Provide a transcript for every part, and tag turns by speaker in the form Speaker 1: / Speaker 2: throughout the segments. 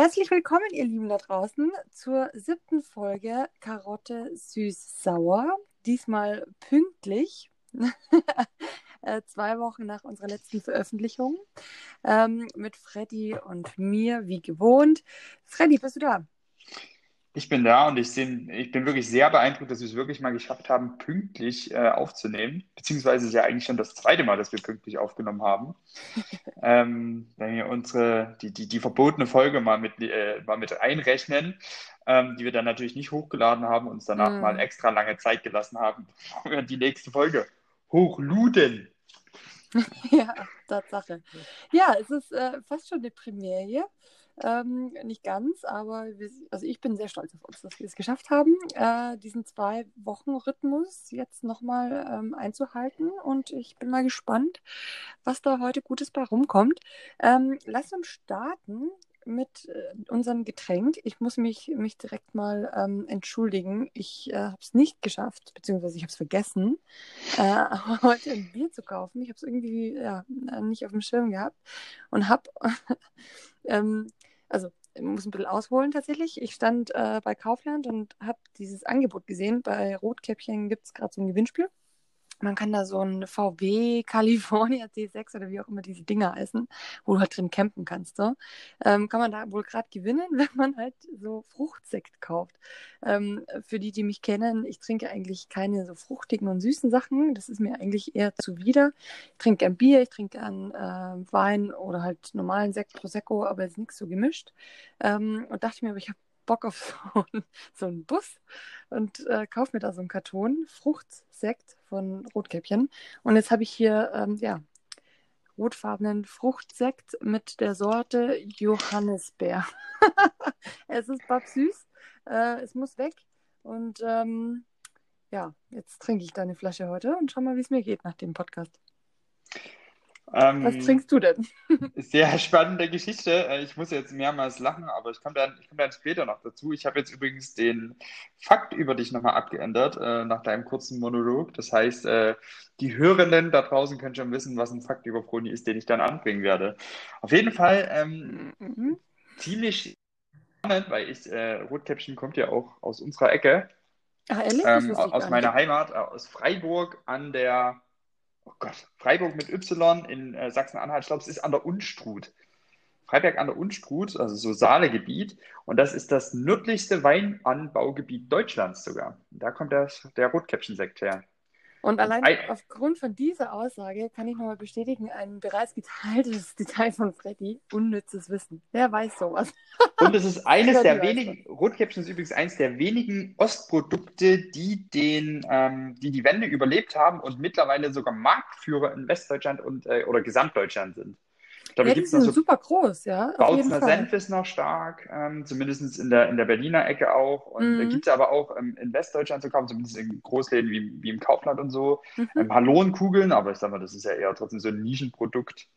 Speaker 1: Herzlich willkommen, ihr Lieben da draußen, zur siebten Folge Karotte süß-sauer. Diesmal pünktlich, äh, zwei Wochen nach unserer letzten Veröffentlichung, ähm, mit Freddy und mir, wie gewohnt. Freddy, bist du da?
Speaker 2: Ich bin da und ich, seh, ich bin wirklich sehr beeindruckt, dass wir es wirklich mal geschafft haben, pünktlich äh, aufzunehmen. Beziehungsweise ist ja eigentlich schon das zweite Mal, dass wir pünktlich aufgenommen haben. ähm, wenn wir unsere, die, die, die verbotene Folge mal mit, äh, mal mit einrechnen, ähm, die wir dann natürlich nicht hochgeladen haben, uns danach mm. mal extra lange Zeit gelassen haben, bevor wir die nächste Folge hochluden.
Speaker 1: ja, Tatsache. Ja, es ist äh, fast schon eine Premiere. Ähm, nicht ganz, aber wir, also ich bin sehr stolz auf uns, dass wir es geschafft haben, äh, diesen zwei Wochen Rhythmus jetzt nochmal ähm, einzuhalten. Und ich bin mal gespannt, was da heute Gutes bei rumkommt. Ähm, lass uns starten mit äh, unserem Getränk. Ich muss mich, mich direkt mal ähm, entschuldigen. Ich äh, habe es nicht geschafft, beziehungsweise ich habe es vergessen, äh, heute ein Bier zu kaufen. Ich habe es irgendwie ja, nicht auf dem Schirm gehabt und habe ähm, also ich muss ein bisschen ausholen tatsächlich. Ich stand äh, bei Kaufland und habe dieses Angebot gesehen. Bei Rotkäppchen gibt es gerade so ein Gewinnspiel. Man kann da so ein VW California C6 oder wie auch immer diese Dinger heißen, wo du halt drin campen kannst. So. Ähm, kann man da wohl gerade gewinnen, wenn man halt so Fruchtsekt kauft. Ähm, für die, die mich kennen, ich trinke eigentlich keine so fruchtigen und süßen Sachen. Das ist mir eigentlich eher zuwider. Ich trinke gern Bier, ich trinke gern äh, Wein oder halt normalen Sekt, Prosecco, aber jetzt nichts so gemischt. Ähm, und dachte mir, aber ich habe Bock auf so, einen, so einen Bus und äh, kaufe mir da so einen Karton Fruchtsekt von Rotkäppchen. Und jetzt habe ich hier, ähm, ja, rotfarbenen Fruchtsekt mit der Sorte Johannisbeer. es ist süß, äh, es muss weg. Und ähm, ja, jetzt trinke ich deine Flasche heute und schau mal, wie es mir geht nach dem Podcast. Ähm, Was trinkst du denn?
Speaker 2: sehr spannende Geschichte. Äh, ich muss jetzt mehrmals lachen, aber ich komme dann, komm dann später noch dazu. Ich habe jetzt übrigens den Fakt über dich nochmal abgeändert äh, nach deinem kurzen Monolog. Das heißt, äh, die Hörenden da draußen können schon wissen, was ein Fakt über Froni ist, den ich dann anbringen werde. Auf jeden Fall ähm, mhm. ziemlich spannend, weil ich, äh, Rotkäppchen kommt ja auch aus unserer Ecke. Ach, ehrlich? Ähm, aus meiner Heimat, äh, aus Freiburg an der oh Gott, Freiburg mit Y in äh, Sachsen-Anhalt, ich glaube, es ist an der Unstrut. Freiberg an der Unstrut, also so Saalegebiet. Und das ist das nördlichste Weinanbaugebiet Deutschlands sogar. Da kommt der, der Rotkäppchen-Sekt her.
Speaker 1: Und allein Ein, aufgrund von dieser Aussage kann ich nochmal bestätigen, ein bereits geteiltes Detail von Freddy, unnützes Wissen. Wer weiß sowas?
Speaker 2: Und es ist eines der wenigen, Rotkäppchen ist übrigens eines der wenigen Ostprodukte, die den, ähm, die die Wende überlebt haben und mittlerweile sogar Marktführer in Westdeutschland und äh, oder Gesamtdeutschland sind.
Speaker 1: Dabei ja, die sind so super groß, ja.
Speaker 2: Bautzner Senf ist noch stark, ähm, zumindest in der, in der Berliner Ecke auch. Und mhm. da gibt es aber auch ähm, in Westdeutschland zu kaufen, zumindest in Großläden wie, wie im Kaufland und so. Mhm. Ähm, Hallonkugeln, aber ich sag mal, das ist ja eher trotzdem so ein Nischenprodukt.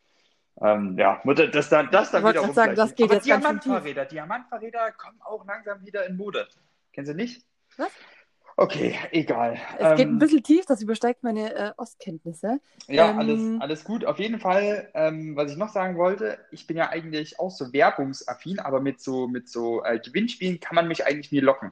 Speaker 2: Ähm, ja, das dann, das dann wieder
Speaker 1: sagen, das geht aber jetzt
Speaker 2: Diamantfahrräder, Diamantfahrräder kommen auch langsam wieder in Mode. Kennen Sie nicht? Was? Okay, egal.
Speaker 1: Es ähm, geht ein ähm, bisschen tief, das übersteigt meine äh, Ostkenntnisse.
Speaker 2: Ja, ähm, alles, alles gut. Auf jeden Fall, ähm, was ich noch sagen wollte, ich bin ja eigentlich auch so werbungsaffin, aber mit so, mit so äh, Gewinnspielen kann man mich eigentlich nie locken.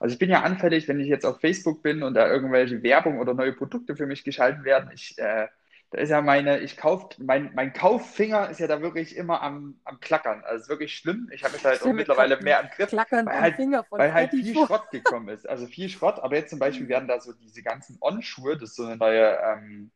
Speaker 2: Also ich bin ja anfällig, wenn ich jetzt auf Facebook bin und da irgendwelche Werbung oder neue Produkte für mich geschalten werden. Ich äh, da ist ja meine, ich kauf, mein, mein Kauffinger ist ja da wirklich immer am, am Klackern. Also es ist wirklich schlimm. Ich habe es halt auch mittlerweile mehr im Griff,
Speaker 1: Klackern
Speaker 2: weil, halt, weil halt viel Schrott gekommen ist. Also viel Schrott, aber jetzt zum Beispiel werden da so diese ganzen On-Schuhe, das ist so eine neue ähm,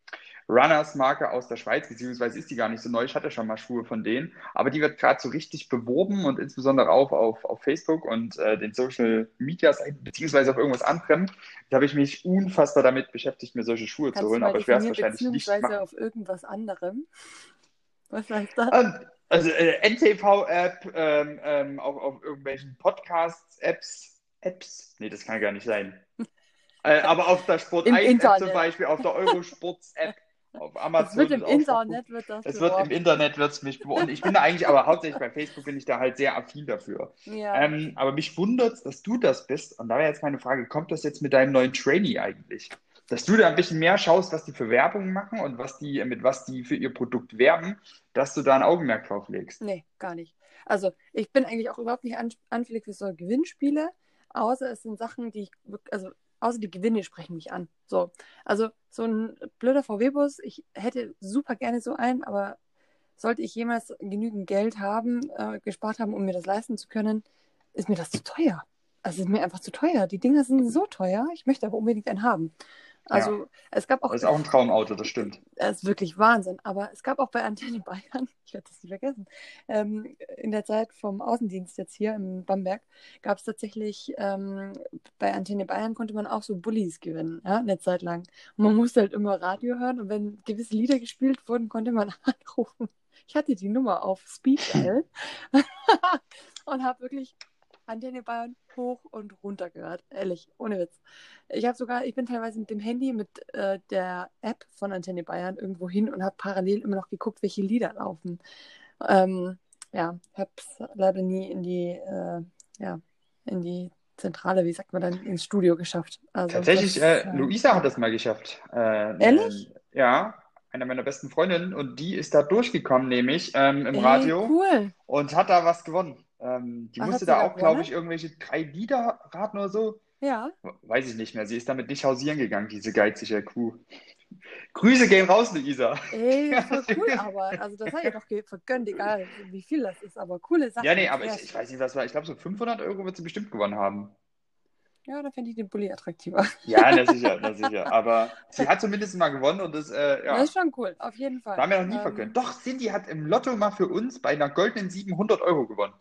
Speaker 2: Runners-Marke aus der Schweiz, beziehungsweise ist die gar nicht so neu. Ich hatte schon mal Schuhe von denen, aber die wird gerade so richtig beworben und insbesondere auch auf, auf Facebook und äh, den Social Media Seiten, beziehungsweise auf irgendwas anderem. Da habe ich mich unfassbar damit beschäftigt, mir solche Schuhe
Speaker 1: Kannst
Speaker 2: zu holen, aber ich werde es wahrscheinlich
Speaker 1: nicht
Speaker 2: machen. Beziehungsweise
Speaker 1: auf irgendwas anderem. Was heißt das?
Speaker 2: Ähm, also äh, NTV-App, ähm, ähm, auf, auf irgendwelchen Podcasts, Apps, nee, das kann gar nicht sein. äh, aber auf der Sport 1 App zum Beispiel, auf der Eurosports App, auf Amazon. Es
Speaker 1: wird im Internet wird das.
Speaker 2: Es wird im Internet wird es mich beworben. Ich bin da eigentlich, aber hauptsächlich bei Facebook bin ich da halt sehr affin dafür. Ja. Ähm, aber mich wundert dass du das bist. Und da wäre jetzt meine Frage: Kommt das jetzt mit deinem neuen Trainee eigentlich? dass du da ein bisschen mehr schaust, was die für Werbung machen und was die, mit was die für ihr Produkt werben, dass du da ein Augenmerk drauf legst.
Speaker 1: Nee, gar nicht. Also ich bin eigentlich auch überhaupt nicht an, anfällig für so Gewinnspiele, außer es sind Sachen, die ich, also außer die Gewinne sprechen mich an. So, also so ein blöder VW-Bus, ich hätte super gerne so einen, aber sollte ich jemals genügend Geld haben, äh, gespart haben, um mir das leisten zu können, ist mir das zu teuer. Also ist mir einfach zu teuer. Die Dinger sind so teuer, ich möchte aber unbedingt einen haben. Also ja. es gab auch.
Speaker 2: Das ist auch ein Traumauto, das stimmt.
Speaker 1: Das ist wirklich Wahnsinn. Aber es gab auch bei Antenne Bayern, ich werde das nicht vergessen, ähm, in der Zeit vom Außendienst jetzt hier in Bamberg, gab es tatsächlich, ähm, bei Antenne Bayern konnte man auch so Bullies gewinnen, ja, eine Zeit lang. Und man musste halt immer Radio hören und wenn gewisse Lieder gespielt wurden, konnte man anrufen. Ich hatte die Nummer auf Speeddial und habe wirklich Antenne Bayern hoch und runter gehört. Ehrlich, ohne Witz. Ich habe sogar, ich bin teilweise mit dem Handy, mit äh, der App von Antenne Bayern irgendwo hin und habe parallel immer noch geguckt, welche Lieder laufen. Ähm, ja, habe es leider nie in die, äh, ja, in die Zentrale, wie sagt man dann, ins Studio geschafft.
Speaker 2: Also, Tatsächlich, das, äh, Luisa hat das mal geschafft.
Speaker 1: Äh, Ehrlich?
Speaker 2: ja, einer meiner besten Freundinnen und die ist da durchgekommen, nämlich ähm, im Ey, Radio
Speaker 1: cool.
Speaker 2: und hat da was gewonnen. Ähm, die Ach, musste da auch, glaube ich, irgendwelche drei Lieder raten oder so.
Speaker 1: Ja.
Speaker 2: Weiß ich nicht mehr. Sie ist damit nicht hausieren gegangen, diese geizige Kuh. Grüße gehen raus, Luisa.
Speaker 1: Ey, voll cool, aber also das hat ja doch vergönnt, egal wie viel das ist, aber coole Sache.
Speaker 2: Ja, nee, aber ich, ich, weiß nicht, was war. Ich glaube, so 500 Euro wird sie bestimmt gewonnen haben.
Speaker 1: Ja, da fände ich den Bulli attraktiver.
Speaker 2: Ja, na sicher, na sicher. Aber sie hat zumindest mal gewonnen und das, äh, ja.
Speaker 1: Das ist schon cool, auf jeden Fall.
Speaker 2: Da haben wir noch nie ähm, vergönnt. Doch, Cindy hat im Lotto mal für uns bei einer goldenen 700 Euro gewonnen.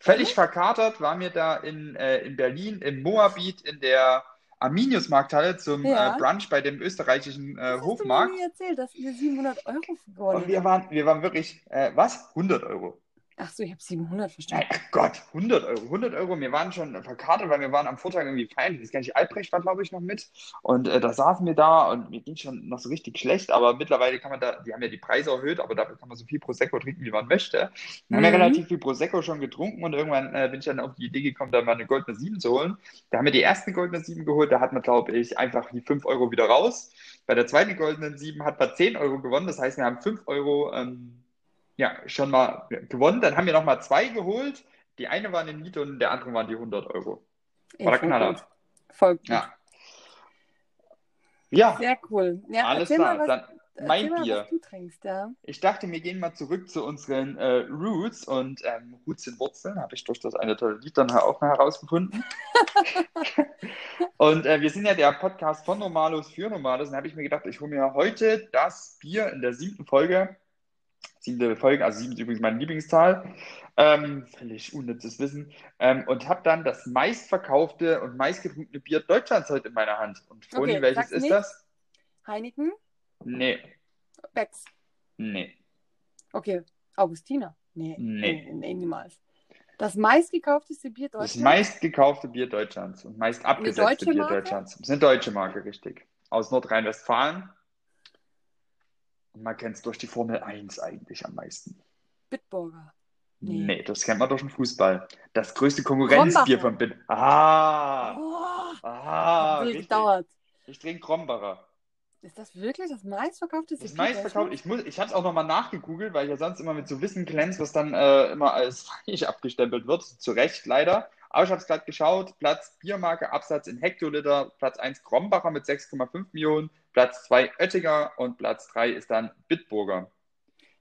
Speaker 2: Völlig mhm. verkatert waren wir da in, äh, in Berlin im Moabit in der Arminius-Markthalle zum äh, ja. äh, Brunch bei dem österreichischen äh, das Hofmarkt.
Speaker 1: Hast du mir erzählt, dass ihr 700 Euro gewonnen
Speaker 2: Und wir waren, wir waren wirklich, äh, was? 100 Euro.
Speaker 1: Ach so, ich habe 700 verstanden.
Speaker 2: Ach Gott, 100 Euro. 100 Euro. Wir waren schon verkartet, weil wir waren am Vortag irgendwie feiern. Das gar nicht Albrecht war, glaube ich, noch mit. Und äh, da saßen wir da und mir ging schon noch so richtig schlecht. Aber mittlerweile kann man da, die haben ja die Preise erhöht, aber dafür kann man so viel Prosecco trinken, wie man möchte. Wir mhm. haben ja relativ viel Prosecco schon getrunken und irgendwann äh, bin ich dann auf die Idee gekommen, da mal eine goldene 7 zu holen. Da haben wir die erste goldene 7 geholt. Da hat man, glaube ich, einfach die 5 Euro wieder raus. Bei der zweiten goldenen 7 hat man 10 Euro gewonnen. Das heißt, wir haben 5 Euro. Ähm, ja, schon mal gewonnen. Dann haben wir noch mal zwei geholt. Die eine war eine Miete und der andere waren die 100 Euro. War der Knaller. Gut.
Speaker 1: Voll gut.
Speaker 2: Ja. ja.
Speaker 1: Sehr cool. Ja,
Speaker 2: Alles klar. Dann mein
Speaker 1: mal,
Speaker 2: Bier.
Speaker 1: Trinkst, ja.
Speaker 2: Ich dachte, wir gehen mal zurück zu unseren äh, Roots und ähm, Roots sind Wurzeln, habe ich durch das eine tolle Lied dann auch mal herausgefunden. und äh, wir sind ja der Podcast von Normalos für Normalos. Und habe ich mir gedacht, ich hole mir heute das Bier in der siebten Folge siebte Folge, also sieben ist übrigens meine Lieblingszahl, ähm, völlig unnützes Wissen, ähm, und habe dann das meistverkaufte und meistgetrunkene Bier Deutschlands heute in meiner Hand. Und Froni, okay, welches ist nicht. das?
Speaker 1: Heineken?
Speaker 2: Nee.
Speaker 1: Becks?
Speaker 2: Nee.
Speaker 1: Okay, Augustiner? Nee.
Speaker 2: Nee.
Speaker 1: nee, nee niemals. Das meistgekaufteste Bier Deutschlands?
Speaker 2: Das meistgekaufte Bier Deutschlands und meist abgesetzte Bier Marke? Deutschlands. Das ist eine deutsche Marke, richtig. Aus Nordrhein-Westfalen. Und man kennt es durch die Formel 1 eigentlich am meisten.
Speaker 1: Bitburger.
Speaker 2: Nee. nee. das kennt man durch den Fußball. Das größte Konkurrenzbier von Bit. Ah! Oh, ah!
Speaker 1: Richtig. gedauert.
Speaker 2: Ich trinke Krombacher.
Speaker 1: Ist das wirklich das meistverkaufte
Speaker 2: Das meistverkaufte, ich, ich habe es auch nochmal nachgegoogelt, weil ich ja sonst immer mit so Wissen glänzt, was dann äh, immer als falsch abgestempelt wird. Zu Recht leider. Aber ich habe es gerade geschaut. Platz Biermarke, Absatz in Hektoliter. Platz 1 Krombacher mit 6,5 Millionen. Platz 2 Oettinger und Platz 3 ist dann Bitburger.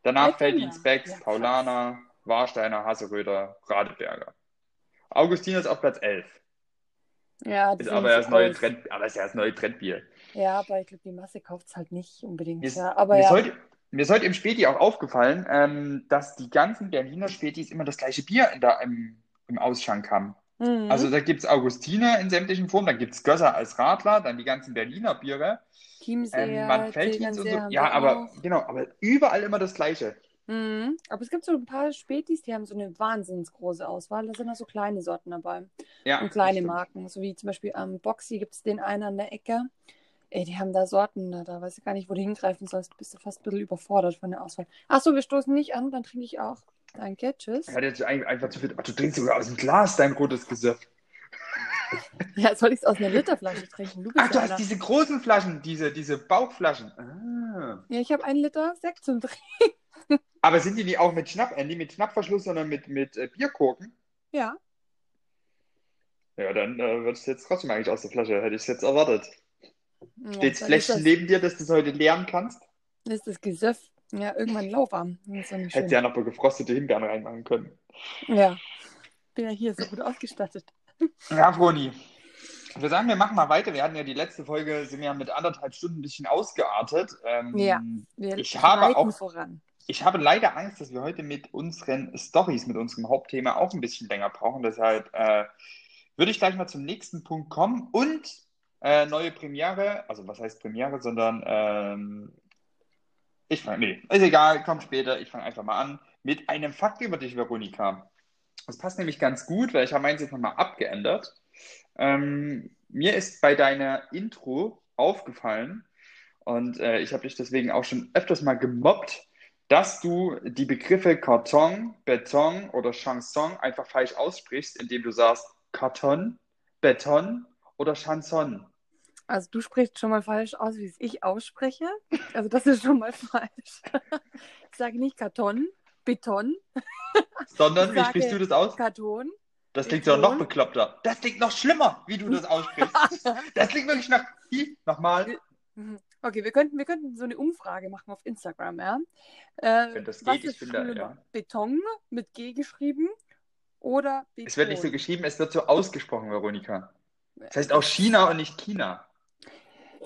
Speaker 2: Danach Feldin Specks, ja, Paulaner, Warsteiner, Hasseröder, Radeberger. Augustinus auf Platz 11.
Speaker 1: Ja,
Speaker 2: das ist aber das neue Trend, aber ist ja das neue Trendbier.
Speaker 1: Ja, aber ich glaube, die Masse kauft es halt nicht unbedingt.
Speaker 2: Mir,
Speaker 1: ja, aber
Speaker 2: mir,
Speaker 1: ja.
Speaker 2: Sollte, mir ist heute im Späti auch aufgefallen, ähm, dass die ganzen Berliner Spätis immer das gleiche Bier in der, im, im Ausschank haben. Mhm. Also da gibt es Augustiner in sämtlichen Formen, dann gibt es Gösser als Radler, dann die ganzen Berliner Biere.
Speaker 1: Chiemseer,
Speaker 2: ähm, Manfeldins und so. Ja, aber auch. genau, aber überall immer das Gleiche.
Speaker 1: Mhm. Aber es gibt so ein paar Spätis, die haben so eine wahnsinnig große Auswahl. Da sind auch so kleine Sorten dabei.
Speaker 2: Ja,
Speaker 1: und kleine Marken. So wie zum Beispiel am ähm, Boxy gibt es den einen an der Ecke. Ey, die haben da Sorten, da, da weiß ich gar nicht, wo du hingreifen sollst. Bist du fast ein bisschen überfordert von der Auswahl. Achso, wir stoßen nicht an, dann trinke ich auch. Danke, tschüss.
Speaker 2: Ja, jetzt einfach zu viel. Ach, du trinkst sogar aus dem Glas dein rotes Gesicht.
Speaker 1: Ja, soll ich es aus einer Literflasche trinken? Du bist
Speaker 2: Ach, du hast diese großen Flaschen, diese, diese Bauchflaschen. Ah.
Speaker 1: Ja, ich habe einen Liter Sekt zum Trinken.
Speaker 2: Aber sind die nicht auch mit Schnapp, äh, nicht mit Schnappverschluss, sondern mit, mit äh, Bierkorken?
Speaker 1: Ja.
Speaker 2: Ja, dann äh, wird es jetzt trotzdem eigentlich aus der Flasche, hätte ich es jetzt erwartet.
Speaker 1: ja
Speaker 2: Steht das Fläschchen
Speaker 1: das,
Speaker 2: neben dir, dass du es heute leeren kannst?
Speaker 1: ist das Gesöff. Ja, irgendwann lauwarm. Schön.
Speaker 2: ja noch mal gefrostete Himbeeren reinmachen können.
Speaker 1: Ja. Bin ja hier so gut ausgestattet.
Speaker 2: Ja, Froni. Würde sagen, wir machen mal weiter. Wir hatten ja die letzte Folge, sind ja mit anderthalb Stunden ein bisschen ausgeartet. Ähm,
Speaker 1: Ja. Wir
Speaker 2: Ich habe auch-
Speaker 1: voran.
Speaker 2: Ich habe leider Angst, dass wir heute mit unseren Stories, mit unserem Hauptthema auch ein bisschen länger brauchen. Deshalb äh, würde ich gleich mal zum nächsten Punkt kommen und äh, neue Premiere, also was heißt Premiere, sondern ähm, ich fange, nee, ist egal, kommt später, ich fange einfach mal an mit einem Fakt über dich, Veronika. Das passt nämlich ganz gut, weil ich habe meins jetzt nochmal abgeändert. Ähm, mir ist bei deiner Intro aufgefallen, und äh, ich habe dich deswegen auch schon öfters mal gemobbt, dass du die Begriffe Karton, Beton oder Chanson einfach falsch aussprichst, indem du sagst Karton, Beton oder Chanson.
Speaker 1: Also du sprichst schon mal falsch aus, wie es ich ausspreche. Also das ist schon mal falsch. Ich sage nicht Karton, Beton,
Speaker 2: Sondern, wie sprichst du das aus?
Speaker 1: Karton.
Speaker 2: Das klingt ja noch
Speaker 1: Beton.
Speaker 2: bekloppter. Das klingt noch schlimmer, wie du das aussprichst. Das klingt wirklich nach. Wie? Nochmal.
Speaker 1: Mhm. Okay, wir könnten, wir könnten so eine Umfrage machen auf Instagram, ja. Äh,
Speaker 2: Wenn das geht, ich finde, ja.
Speaker 1: Beton mit G geschrieben oder Beton?
Speaker 2: Es wird nicht so geschrieben, es wird so ausgesprochen, Veronika. Das heißt auch China und nicht China.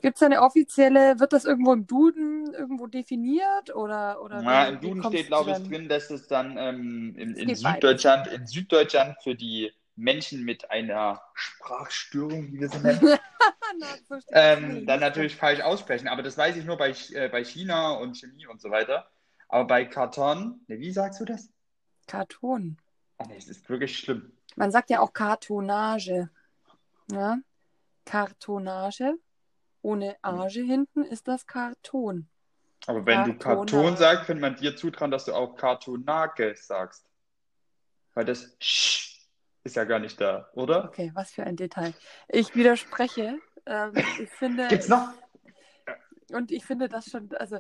Speaker 1: Gibt es da eine offizielle, wird das irgendwo im Duden irgendwo definiert oder, oder
Speaker 2: Ja, im Duden steht, glaube ich, drin, dass es dann ähm, in, in Süddeutschland, in Süddeutschland für die Menschen mit einer Sprachstörung, wie wir sie nennen,
Speaker 1: so
Speaker 2: ähm, dann natürlich falsch aussprechen. Aber das weiß ich nur bei, äh, bei China und Chemie und so weiter. Aber bei Karton, ne, wie sagst du das?
Speaker 1: Karton.
Speaker 2: Oh, nee, es ist wirklich schlimm.
Speaker 1: Man sagt ja auch Kartonage. Ja? Kartonage. Ohne Age hinten ist das Karton.
Speaker 2: Aber wenn du
Speaker 1: Kartonage.
Speaker 2: Karton sagst, könnte man dir zutrauen, dass du auch Kartonage sagst. Weil das Sch ist ja gar nicht da, oder?
Speaker 1: Okay, was für ein Detail. Ich widerspreche. Ähm, ich finde,
Speaker 2: Gibt's noch?
Speaker 1: und ich finde das schon, also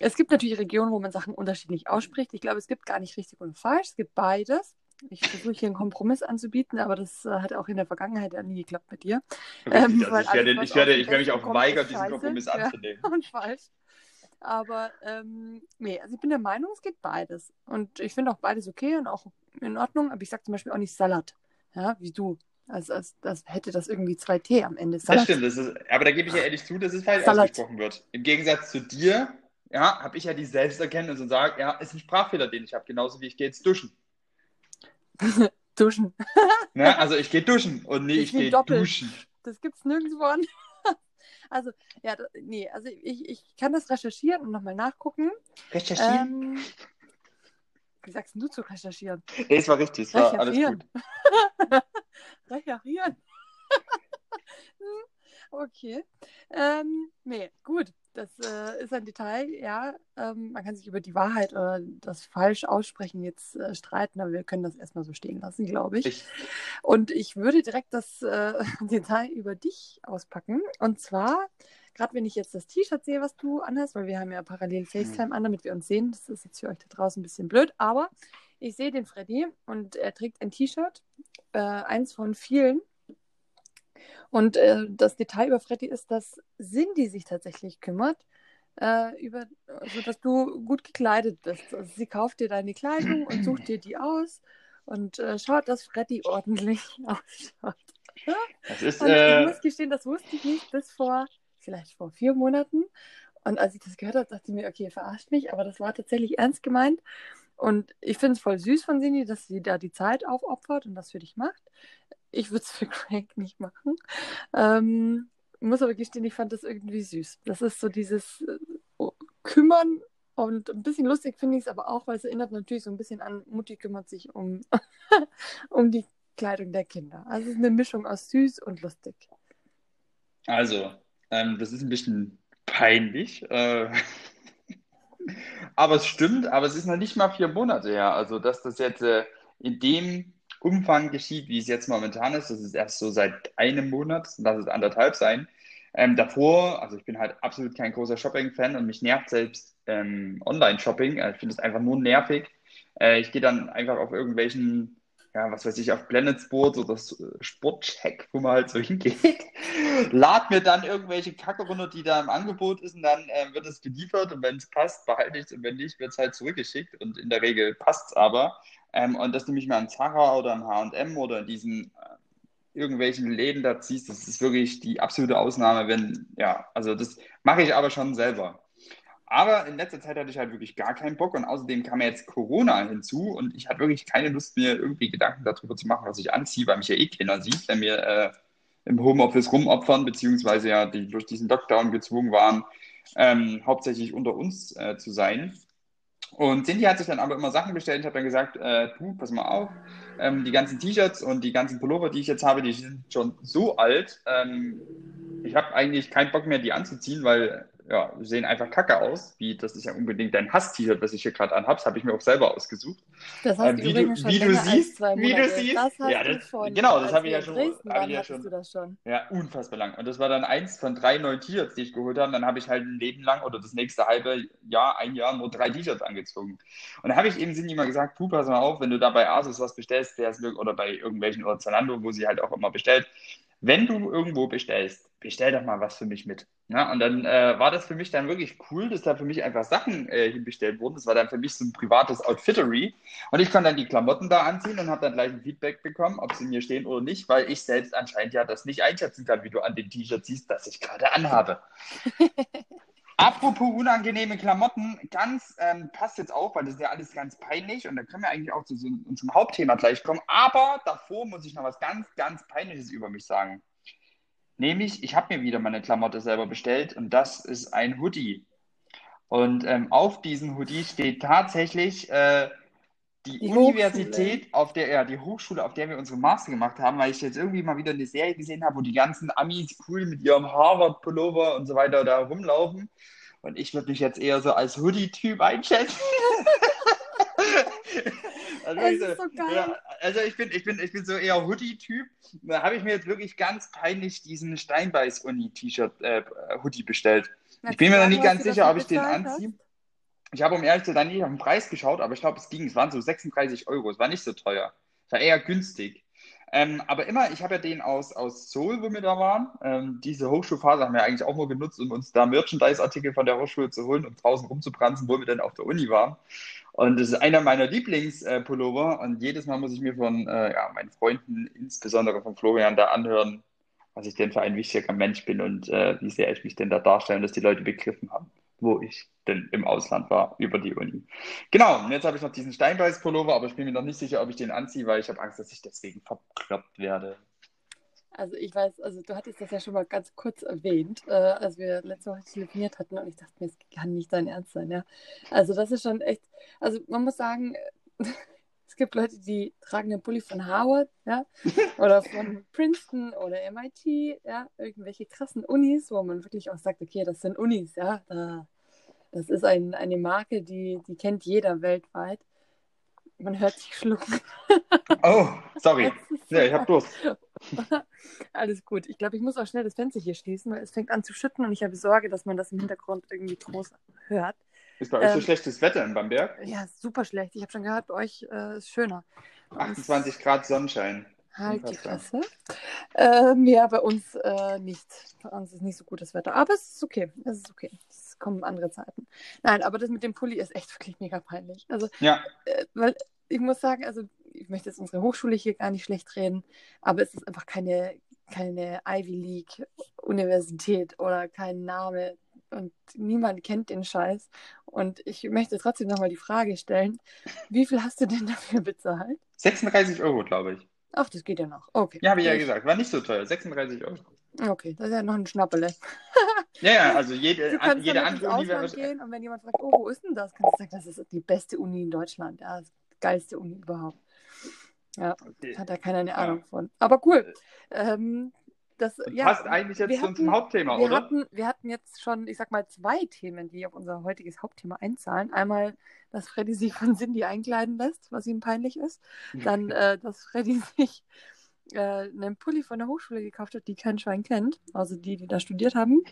Speaker 1: es gibt natürlich Regionen, wo man Sachen unterschiedlich ausspricht. Ich glaube, es gibt gar nicht richtig und falsch. Es gibt beides. Ich versuche hier einen Kompromiss anzubieten, aber das äh, hat auch in der Vergangenheit ja nie geklappt mit dir. Ähm,
Speaker 2: also ich werde, ich werde, ich werde mich auch weigern, diesen. Kompromiss
Speaker 1: Ja.
Speaker 2: anzunehmen.
Speaker 1: und falsch. Aber ähm, nee, also ich bin der Meinung, es geht beides. Und ich finde auch beides okay und auch in Ordnung, aber ich sage zum Beispiel auch nicht Salat. Ja, wie du. Also als, das hätte das irgendwie zwei T am Ende.
Speaker 2: Das
Speaker 1: Salat.
Speaker 2: stimmt, das ist, aber da gebe ich ja ehrlich zu, dass es falsch
Speaker 1: Salat.
Speaker 2: ausgesprochen wird. Im Gegensatz zu dir, ja, habe ich ja die Selbsterkenntnis und sage, ja, ist ein Sprachfehler, den ich habe, genauso wie ich gehe jetzt duschen.
Speaker 1: Duschen.
Speaker 2: Ne? Also ich gehe duschen und nee,
Speaker 1: Ich
Speaker 2: ich gehe
Speaker 1: doppelt.
Speaker 2: duschen.
Speaker 1: Das gibt's nirgendwo an. Also, ja, nee, also ich, ich kann das recherchieren und nochmal nachgucken.
Speaker 2: Recherchieren?
Speaker 1: Ähm, wie sagst du zu recherchieren?
Speaker 2: nee, es war richtig, es war alles
Speaker 1: Recherchieren.
Speaker 2: gut.
Speaker 1: Recherchieren. Hm, okay. Ähm, nee, gut. Das äh, ist ein Detail, ja. Ähm, man kann sich über die Wahrheit oder das falsch aussprechen jetzt äh, streiten, aber wir können das erstmal so stehen lassen, glaube ich.
Speaker 2: Ich,
Speaker 1: Und ich würde direkt das äh, Detail über dich auspacken. Und zwar, gerade wenn ich jetzt das T-Shirt sehe, was du anhast, weil wir haben ja parallel FaceTime an, damit wir uns sehen. Das ist jetzt für euch da draußen ein bisschen blöd, aber ich sehe den Freddy und er trägt ein T-Shirt, äh, eins von vielen. Und äh, das Detail über Freddy ist, dass Cindy sich tatsächlich kümmert, äh, über, also dass du gut gekleidet bist. Also sie kauft dir deine Kleidung und sucht dir die aus und äh, schaut, dass Freddy ordentlich ausschaut.
Speaker 2: das ist,
Speaker 1: Und ich
Speaker 2: äh,
Speaker 1: muss gestehen, das wusste ich nicht bis vor, vielleicht vor vier Monaten. Und als ich das gehört habe, dachte ich mir, okay, verarscht mich, aber das war tatsächlich ernst gemeint. Und ich finde es voll süß von Cindy, dass sie da die Zeit aufopfert und das für dich macht. Ich würde es für Craig nicht machen. Ähm, muss aber gestehen, ich fand das irgendwie süß. Das ist so dieses äh, Kümmern und ein bisschen lustig finde ich es aber auch, weil es erinnert natürlich so ein bisschen an, Mutti kümmert sich um, um die Kleidung der Kinder. Also es ist eine Mischung aus süß und lustig.
Speaker 2: also, ähm, das ist ein bisschen peinlich. Äh, aber es stimmt, aber es ist noch nicht mal vier Monate her. Also, dass das jetzt äh, in dem Umfang geschieht, wie es jetzt momentan ist. Das ist erst so seit einem Monat, lass es anderthalb sein. Ähm, davor, also ich bin halt absolut kein großer Shopping-Fan und mich nervt selbst ähm, Online-Shopping. Also ich finde es einfach nur nervig. Äh, ich gehe dann einfach auf irgendwelchen ja, was weiß ich, auf Planet Sports oder Sportcheck, wo man halt so hingeht, lad mir dann irgendwelche Kacke runter, die da im Angebot ist und dann äh, wird es geliefert und wenn es passt, behalte ich es und wenn nicht, wird es halt zurückgeschickt und in der Regel passt es aber. Ähm, und dass du mich mal an Zara oder am H&M oder in diesen äh, irgendwelchen Läden da ziehst, das ist wirklich die absolute Ausnahme, wenn, ja, also das mache ich aber schon selber. Aber in letzter Zeit hatte ich halt wirklich gar keinen Bock und außerdem kam jetzt Corona hinzu und ich hatte wirklich keine Lust, mir irgendwie Gedanken darüber zu machen, was ich anziehe, weil mich ja eh keiner sieht, wenn wir äh, im Homeoffice rumopfern, beziehungsweise ja die durch diesen Lockdown gezwungen waren, ähm, hauptsächlich unter uns äh, zu sein. Und Cindy hat sich dann aber immer Sachen bestellt. Ich habe dann gesagt, äh, du, pass mal auf, ähm, die ganzen T-Shirts und die ganzen Pullover, die ich jetzt habe, die sind schon so alt. Ähm, ich habe eigentlich keinen Bock mehr, die anzuziehen, weil ja, sehen einfach kacke aus. Wie, das ist ja unbedingt dein Hass-T-Shirt, was ich hier gerade anhabe. Das habe ich mir auch selber ausgesucht.
Speaker 1: Das hast ähm,
Speaker 2: wie
Speaker 1: du,
Speaker 2: wie du siehst, wie du siehst.
Speaker 1: Das hast
Speaker 2: ja,
Speaker 1: das, von,
Speaker 2: genau, das habe ich ja schon.
Speaker 1: Hab
Speaker 2: ich ja, schon
Speaker 1: schon.
Speaker 2: ja, unfassbar lang. Und das war dann eins von drei neuen T-Shirts, die ich geholt habe. Und dann habe ich halt ein Leben lang oder das nächste halbe Jahr, ein Jahr nur drei T-Shirts angezogen. Und dann habe ich eben Cindy mal gesagt, du pass mal auf, wenn du da bei Asus was bestellst, oder bei irgendwelchen oder Zalando, wo sie halt auch immer bestellt, wenn du irgendwo bestellst, bestell doch mal was für mich mit. Ja, und dann äh, war das für mich dann wirklich cool, dass da für mich einfach Sachen äh, hinbestellt wurden. Das war dann für mich so ein privates Outfittery. Und ich konnte dann die Klamotten da anziehen und habe dann gleich ein Feedback bekommen, ob sie mir stehen oder nicht, weil ich selbst anscheinend ja das nicht einschätzen kann, wie du an dem T-Shirt siehst, das ich gerade anhabe. Apropos unangenehme Klamotten, ganz ähm, passt jetzt auch, weil das ist ja alles ganz peinlich und da können wir eigentlich auch zu so unserem Hauptthema gleich kommen. Aber davor muss ich noch was ganz, ganz Peinliches über mich sagen. Nämlich, ich habe mir wieder meine Klamotte selber bestellt und das ist ein Hoodie. Und ähm, auf diesem Hoodie steht tatsächlich äh, die, die Universität, Hochschule. auf der, ja, die Hochschule, auf der wir unsere Master gemacht haben, weil ich jetzt irgendwie mal wieder eine Serie gesehen habe, wo die ganzen Amis cool mit ihrem Harvard-Pullover und so weiter da rumlaufen. Und ich würde mich jetzt eher so als Hoodie-Typ einschätzen.
Speaker 1: Also, so geil. Ja,
Speaker 2: also ich bin, ich bin, ich bin so eher Hoodie-Typ. Da habe ich mir jetzt wirklich ganz peinlich diesen Steinbeiß-Uni-T-Shirt-Hoodie äh, bestellt. Na, ich bin mir noch nicht ganz sicher, ob ich den anziehe. Ich habe um ehrlich zu sein nicht auf den Preis geschaut, aber ich glaube, es ging. Es waren so 36 Euro. Es war nicht so teuer. Es war eher günstig. Ähm, aber immer, ich habe ja den aus, aus Seoul, wo wir da waren. Ähm, diese Hochschulphase haben wir eigentlich auch nur genutzt, um uns da Merchandise-Artikel von der Hochschule zu holen und draußen rumzubranzen, wo wir dann auf der Uni waren. Und das ist einer meiner Lieblingspullover. Und jedes Mal muss ich mir von äh, ja, meinen Freunden, insbesondere von Florian, da anhören, was ich denn für ein wichtiger Mensch bin und äh, wie sehr ich mich denn da darstelle, dass die Leute begriffen haben wo ich denn im Ausland war, über die Uni. Genau, und jetzt habe ich noch diesen Steinbeiß-Pullover, aber ich bin mir noch nicht sicher, ob ich den anziehe, weil ich habe Angst, dass ich deswegen verkloppt werde.
Speaker 1: Also ich weiß, also du hattest das ja schon mal ganz kurz erwähnt, äh, als wir letzte Woche telefoniert hatten und ich dachte mir, es kann nicht dein Ernst sein, ja. Also das ist schon echt, also man muss sagen, es gibt Leute, die tragen den Pulli von Harvard, ja, oder von Princeton oder MIT, ja, irgendwelche krassen Unis, wo man wirklich auch sagt, okay, das sind Unis, ja, da das ist ein, eine Marke, die, die kennt jeder weltweit. Man hört sich schlucken.
Speaker 2: Oh, sorry. Ja, ich habe Durst.
Speaker 1: Alles gut. Ich glaube, ich muss auch schnell das Fenster hier schließen, weil es fängt an zu schütten und ich habe Sorge, dass man das im Hintergrund irgendwie groß hört.
Speaker 2: Ist bei euch ähm, so schlechtes Wetter in Bamberg?
Speaker 1: Ja, super schlecht. Ich habe schon gehört, bei euch äh, ist schöner.
Speaker 2: 28 Grad Sonnenschein.
Speaker 1: Halt die Fresse. Ähm, ja, bei uns äh, nicht. Bei uns ist nicht so gutes Wetter. Aber es ist okay. Es ist okay. Es kommen andere Zeiten. Nein, aber das mit dem Pulli ist echt wirklich mega peinlich. Also,
Speaker 2: ja.
Speaker 1: Äh, weil ich muss sagen, also ich möchte jetzt unsere Hochschule hier gar nicht schlecht reden, aber es ist einfach keine, keine Ivy League Universität oder kein Name und niemand kennt den Scheiß. Und ich möchte trotzdem nochmal die Frage stellen: Wie viel hast du denn dafür bezahlt?
Speaker 2: 36 Euro, glaube ich.
Speaker 1: Ach, das geht ja noch. Okay.
Speaker 2: Ja, habe ich ja gesagt. War nicht so teuer. 36 Euro.
Speaker 1: Okay, das ist ja noch ein Schnappele.
Speaker 2: ja, ja, also jede,
Speaker 1: du kannst
Speaker 2: jede
Speaker 1: andere Uni wäre. gehen und wenn jemand fragt, oh, wo ist denn das? Kannst du sagen, das ist die beste Uni in Deutschland. Ja, das geilste Uni überhaupt. Ja, okay. hat da keiner eine Ahnung ja. von. Aber cool. Ähm, das ja,
Speaker 2: passt eigentlich jetzt zu unserem Hauptthema,
Speaker 1: wir
Speaker 2: oder?
Speaker 1: Hatten, wir hatten jetzt schon, ich sag mal, zwei Themen, die auf unser heutiges Hauptthema einzahlen. Einmal, dass Freddy sich von Cindy einkleiden lässt, was ihm peinlich ist. Dann, äh, dass Freddy sich äh, einen Pulli von der Hochschule gekauft hat, die kein Schwein kennt, also die, die da studiert haben.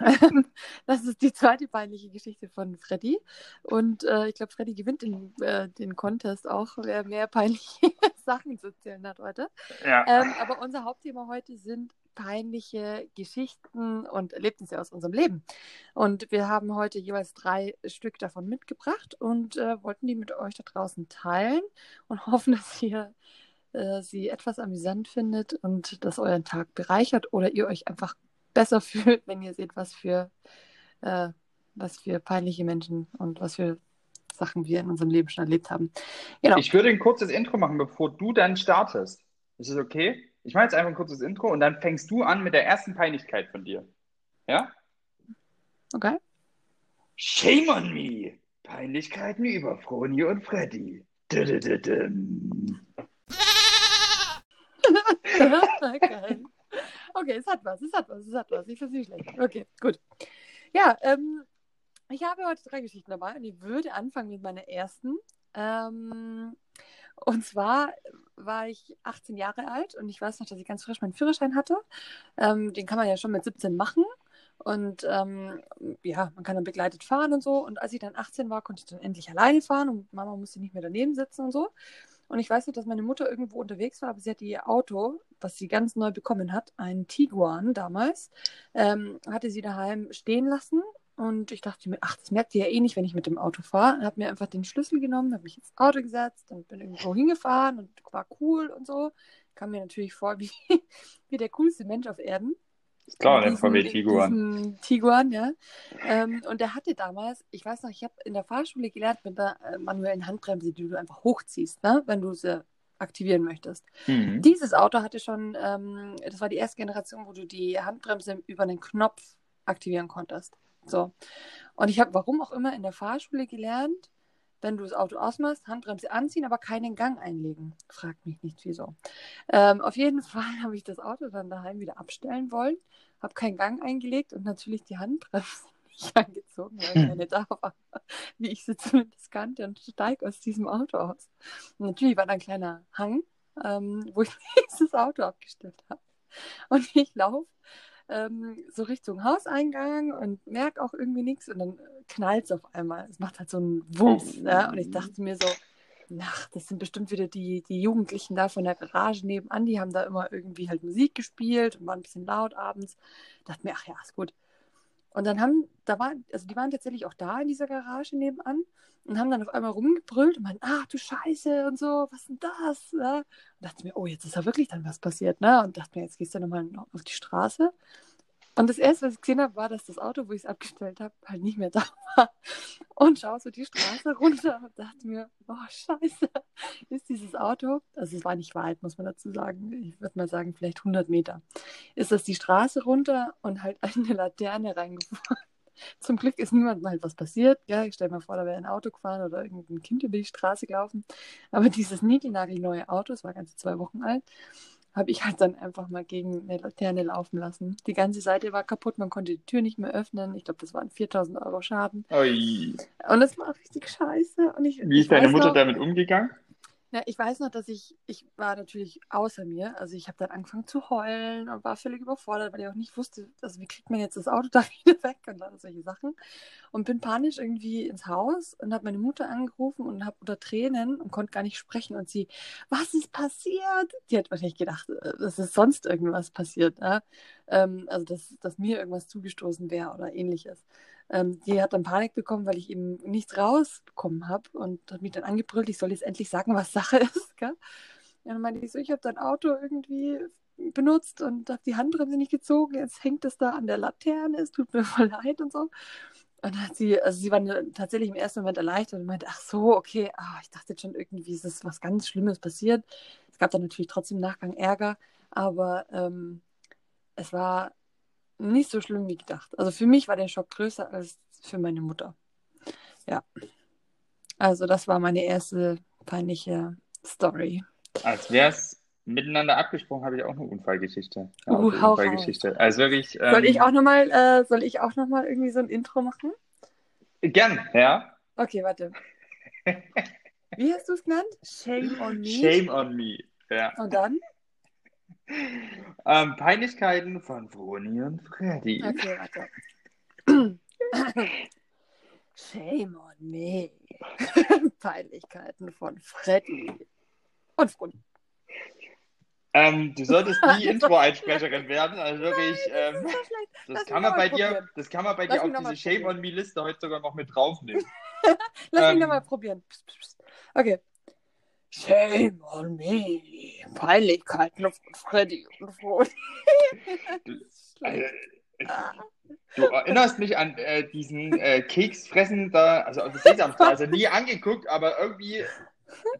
Speaker 1: das ist die zweite peinliche Geschichte von Freddy. Und äh, ich glaube, Freddy gewinnt den, äh, den Contest auch, wer mehr peinliche Sachen zu erzählen hat heute.
Speaker 2: Ja.
Speaker 1: Ähm, aber unser Hauptthema heute sind peinliche Geschichten und Erlebnisse aus unserem Leben. Und wir haben heute jeweils drei Stück davon mitgebracht und äh, wollten die mit euch da draußen teilen und hoffen, dass ihr äh, sie etwas amüsant findet und das euren Tag bereichert oder ihr euch einfach besser fühlt, wenn ihr seht, was für, äh, was für peinliche Menschen und was für Sachen wir in unserem Leben schon erlebt haben. Genau.
Speaker 2: Ich würde ein kurzes Intro machen, bevor du dann startest. Ist das okay? Ich mache jetzt einfach ein kurzes Intro und dann fängst du an mit der ersten Peinlichkeit von dir. Ja?
Speaker 1: Okay.
Speaker 2: Shame on me! Peinlichkeiten über Froni und Freddy.
Speaker 1: Okay. okay, es hat was, es hat was, es hat was. Ich finde es nicht schlecht. Okay, gut. Ja, ähm, ich habe heute drei Geschichten dabei und ich würde anfangen mit meiner ersten. Ähm, und zwar war ich 18 Jahre alt und ich weiß noch, dass ich ganz frisch meinen Führerschein hatte. Ähm, den kann man ja schon mit 17 machen. Und ähm, ja, man kann dann begleitet fahren und so. Und als ich dann 18 war, konnte ich dann endlich alleine fahren und Mama musste nicht mehr daneben sitzen und so. Und ich weiß noch, dass meine Mutter irgendwo unterwegs war, aber sie hatte ihr Auto, was sie ganz neu bekommen hat, ein Tiguan damals, ähm, hatte sie daheim stehen lassen. Und ich dachte mir, ach, das merkt ihr ja eh nicht, wenn ich mit dem Auto fahre. Habe mir einfach den Schlüssel genommen, habe mich ins Auto gesetzt und bin irgendwo hingefahren und war cool und so. Kam mir natürlich vor wie, wie der coolste Mensch auf Erden.
Speaker 2: Klar, der VW Tiguan.
Speaker 1: Tiguan, ja. Ähm, und der hatte damals, ich weiß noch, ich habe in der Fahrschule gelernt mit der äh, manuellen Handbremse, die du einfach hochziehst, ne, wenn du sie aktivieren möchtest.
Speaker 2: Mhm.
Speaker 1: Dieses Auto hatte schon, ähm, das war die erste Generation, wo du die Handbremse über einen Knopf aktivieren konntest. So. Und ich habe, warum auch immer, in der Fahrschule gelernt, wenn du das Auto ausmachst, Handbremse anziehen, aber keinen Gang einlegen. Fragt mich nicht, wieso. Ähm, auf jeden Fall habe ich das Auto dann daheim wieder abstellen wollen, habe keinen Gang eingelegt und natürlich die Handbremse nicht angezogen, weil keine da war, wie ich sie zumindest kannte und steige aus diesem Auto aus. Und natürlich war da ein kleiner Hang, ähm, wo ich dieses Auto abgestellt habe. Und ich laufe ähm, so Richtung Hauseingang und merke auch irgendwie nichts und dann knallt es auf einmal. Es macht halt so einen Wumms.
Speaker 2: Oh.
Speaker 1: Ne? Und ich dachte mir so, ach, das sind bestimmt wieder die, die Jugendlichen da von der Garage nebenan, die haben da immer irgendwie halt Musik gespielt und waren ein bisschen laut abends. Dachte mir, ach ja, ist gut. Und dann haben, da waren, also die waren tatsächlich auch da in dieser Garage nebenan und haben dann auf einmal rumgebrüllt und meinten, ach du Scheiße und so, was denn das? Ja? Und dachte mir, oh, jetzt ist da wirklich dann was passiert, ne? Und dachte mir, jetzt gehst du nochmal auf die Straße. Und das erste, was ich gesehen habe, war, dass das Auto, wo ich es abgestellt habe, halt nicht mehr da war. Und schaue so die Straße runter und dachte mir, oh Scheiße, ist dieses Auto, also es war nicht weit, muss man dazu sagen, ich würde mal sagen, vielleicht 100 Meter, ist das die Straße runter und halt eine Laterne reingefahren. Zum Glück ist niemandem halt was passiert. Ja, ich stelle mir vor, da wäre ein Auto gefahren oder irgendein Kind über die Straße gelaufen. Aber dieses niegelnagelneue Auto, es war ganze zwei Wochen alt, habe ich halt dann einfach mal gegen eine Laterne laufen lassen. Die ganze Seite war kaputt, man konnte die Tür nicht mehr öffnen. Ich glaube, das waren 4000 Euro Schaden.
Speaker 2: Ui.
Speaker 1: Und das war richtig scheiße. Und ich,
Speaker 2: Wie ist deine Mutter
Speaker 1: noch,
Speaker 2: damit umgegangen?
Speaker 1: Ja, ich weiß noch, dass ich, ich war natürlich außer mir. Also ich habe dann angefangen zu heulen und war völlig überfordert, weil ich auch nicht wusste, also wie kriegt man jetzt das Auto da wieder weg und dann solche Sachen. Und bin panisch irgendwie ins Haus und habe meine Mutter angerufen und habe unter Tränen und konnte gar nicht sprechen. Und sie, was ist passiert? Die hat wahrscheinlich gedacht, äh, dass ist sonst irgendwas passiert. Ähm, also dass, dass mir irgendwas zugestoßen wäre oder ähnliches. Ähm, die hat dann Panik bekommen, weil ich eben nichts rausbekommen habe und hat mich dann angebrüllt, ich soll jetzt endlich sagen, was Sache ist. Gell? Ja, dann meinte ich so, ich habe dein Auto irgendwie benutzt und habe die Handbremse nicht gezogen, jetzt hängt es da an der Laterne, es tut mir voll leid und so. Und dann hat sie, also sie war tatsächlich im ersten Moment erleichtert und meinte, ach so, okay, ah, ich dachte jetzt schon irgendwie, ist es was ganz Schlimmes passiert. Es gab dann natürlich trotzdem im Nachgang Ärger, aber ähm, es war nicht so schlimm wie gedacht. Also für mich war der Schock größer als für meine Mutter. Ja. Also das war meine erste peinliche Story.
Speaker 2: Als wäre es Miteinander abgesprochen habe ich auch eine Unfallgeschichte.
Speaker 1: Eine uh,
Speaker 2: Unfallgeschichte. Also wirklich.
Speaker 1: Ähm, soll ich auch nochmal äh, soll ich auch noch mal irgendwie so ein Intro machen?
Speaker 2: Gern, ja.
Speaker 1: Okay, warte. Wie hast du es genannt? Shame on me.
Speaker 2: Shame on me. Ja.
Speaker 1: Und dann?
Speaker 2: Ähm, Peinlichkeiten von Vroni und Freddy.
Speaker 1: Okay, warte. Shame on me. Peinlichkeiten von Freddy und Froni.
Speaker 2: Ähm, du solltest nie Intro-Einsprecherin werden, also wirklich. Ähm, das, das kann man bei dir, das kann man bei Lass dir auf diese Shame on Me Liste heute sogar noch mit draufnehmen.
Speaker 1: Lass ähm, mich nochmal probieren. Okay. Shame on me. Peinlichkeiten von Freddy und Froni.
Speaker 2: Äh, du erinnerst mich an äh, diesen äh, Keksfressen da, also auf der Sesamstraße, nie angeguckt, aber irgendwie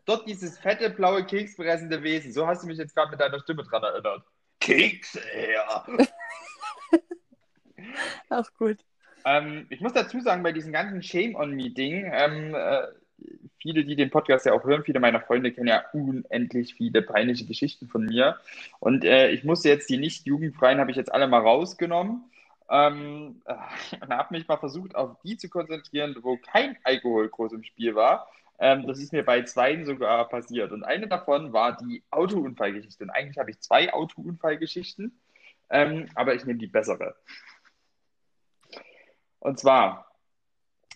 Speaker 2: dort dieses fette, blaue, keksfressende Wesen. So hast du mich jetzt gerade mit deiner Stimme dran erinnert. Kekse her!
Speaker 1: Auch gut.
Speaker 2: Ähm, ich muss dazu sagen, bei diesem ganzen Shame on Me-Ding, ähm, äh, viele, die den Podcast ja auch hören, viele meiner Freunde kennen ja unendlich viele peinliche Geschichten von mir. Und äh, ich musste jetzt die nicht jugendfreien, habe ich jetzt alle mal rausgenommen. Ähm, und habe mich mal versucht, auf die zu konzentrieren, wo kein Alkohol groß im Spiel war. Ähm, das ist mir bei zwei sogar passiert. Und eine davon war die Autounfallgeschichte. Und eigentlich habe ich zwei Autounfallgeschichten, ähm, aber ich nehme die bessere. Und zwar,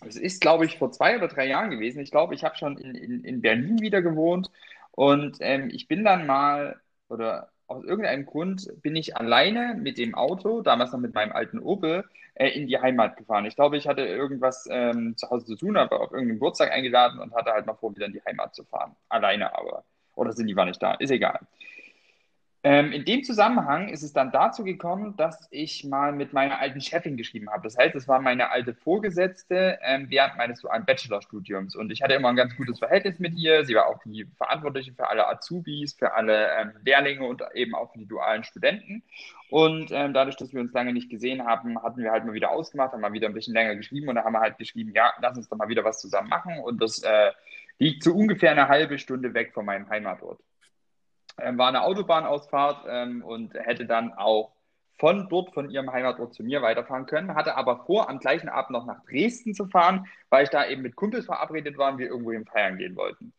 Speaker 2: es ist, glaube ich, vor zwei oder drei Jahren gewesen. Ich glaube, ich habe schon in, in, in Berlin wieder gewohnt. Und ähm, ich bin dann mal, oder aus irgendeinem Grund bin ich alleine mit dem Auto, damals noch mit meinem alten Opel, äh, in die Heimat gefahren. Ich glaube, ich hatte irgendwas ähm, zu Hause zu tun, aber auf irgendeinen Geburtstag eingeladen und hatte halt noch vor, wieder in die Heimat zu fahren. Alleine aber. Oder sind die war nicht da? Ist egal. Ähm, in dem Zusammenhang ist es dann dazu gekommen, dass ich mal mit meiner alten Chefin geschrieben habe. Das heißt, es war meine alte Vorgesetzte ähm, während meines dualen Bachelorstudiums. Und ich hatte immer ein ganz gutes Verhältnis mit ihr. Sie war auch die Verantwortliche für alle Azubis, für alle ähm, Lehrlinge und eben auch für die dualen Studenten. Und ähm, dadurch, dass wir uns lange nicht gesehen haben, hatten wir halt mal wieder ausgemacht, haben mal wieder ein bisschen länger geschrieben und da haben wir halt geschrieben, ja, lass uns doch mal wieder was zusammen machen. Und das äh, liegt so ungefähr eine halbe Stunde weg von meinem Heimatort ähm, war eine Autobahnausfahrt ähm, und hätte dann auch von dort, von ihrem Heimatort zu mir weiterfahren können, hatte aber vor, am gleichen Abend noch nach Dresden zu fahren, weil ich da eben mit Kumpels verabredet war und wir irgendwo hin feiern gehen wollten.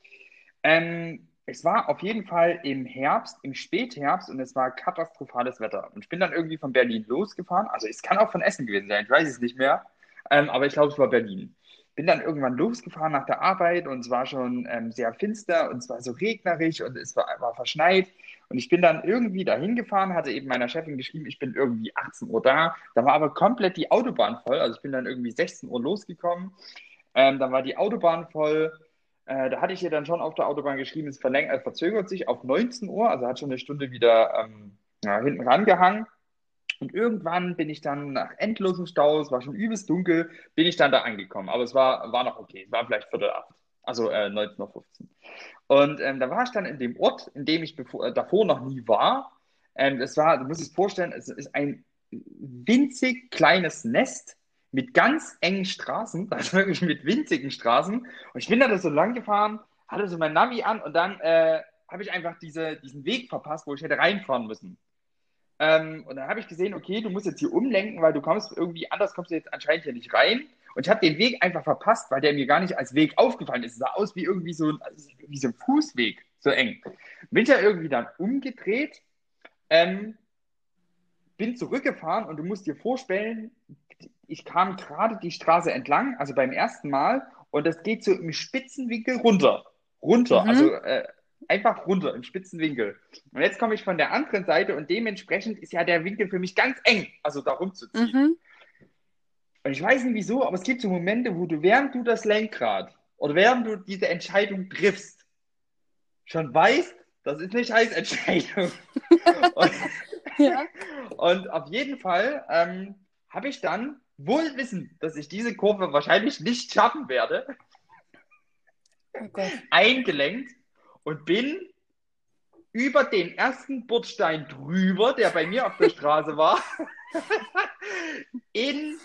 Speaker 2: Ähm, es war auf jeden Fall im Herbst, im Spätherbst und es war katastrophales Wetter. Und ich bin dann irgendwie von Berlin losgefahren. Also es kann auch von Essen gewesen sein, ich weiß es nicht mehr. Ähm, aber ich glaube, es war Berlin bin dann irgendwann losgefahren nach der Arbeit und es war schon ähm, sehr finster und es war so regnerisch und es war, war verschneit. Und ich bin dann irgendwie dahin gefahren, hatte eben meiner Chefin geschrieben, ich bin irgendwie 18 Uhr da. Da war aber komplett die Autobahn voll. Also ich bin dann irgendwie 16 Uhr losgekommen. Ähm, dann war die Autobahn voll. Äh, da hatte ich ihr dann schon auf der Autobahn geschrieben, es äh, verzögert sich auf 19 Uhr, also hat schon eine Stunde wieder ähm, ja, hinten rangehangen. Und irgendwann bin ich dann nach endlosen Staus, war schon übelst dunkel, bin ich dann da angekommen. Aber es war, war noch okay, es war vielleicht Viertel acht, also äh, 19.15 Und ähm, da war ich dann in dem Ort, in dem ich bevor, äh, davor noch nie war. Ähm, das war, du musst es vorstellen, es ist ein winzig kleines Nest mit ganz engen Straßen, also wirklich mit winzigen Straßen. Und ich bin da so lang gefahren, hatte so mein Navi an und dann äh, habe ich einfach diese, diesen Weg verpasst, wo ich hätte reinfahren müssen. Ähm, und dann habe ich gesehen, okay, du musst jetzt hier umlenken, weil du kommst irgendwie, anders kommst du jetzt anscheinend hier nicht rein. Und ich habe den Weg einfach verpasst, weil der mir gar nicht als Weg aufgefallen ist. Es sah aus wie irgendwie so ein, also wie so ein Fußweg, so eng. Bin ich ja irgendwie dann umgedreht, ähm, bin zurückgefahren und du musst dir vorstellen, ich kam gerade die Straße entlang, also beim ersten Mal, und das geht so im Spitzenwinkel runter. Runter, mhm. also äh, einfach runter im spitzen Winkel. Und jetzt komme ich von der anderen Seite und dementsprechend ist ja der Winkel für mich ganz eng, also da rumzuziehen. Mhm. Und ich weiß nicht wieso, aber es gibt so Momente, wo du, während du das Lenkrad oder während du diese Entscheidung triffst, schon weißt, das ist eine Scheißentscheidung. und, ja. und auf jeden Fall ähm, habe ich dann wohl wissen, dass ich diese Kurve wahrscheinlich nicht schaffen werde, oh eingelenkt und bin über den ersten Bordstein drüber, der bei mir auf der Straße war, in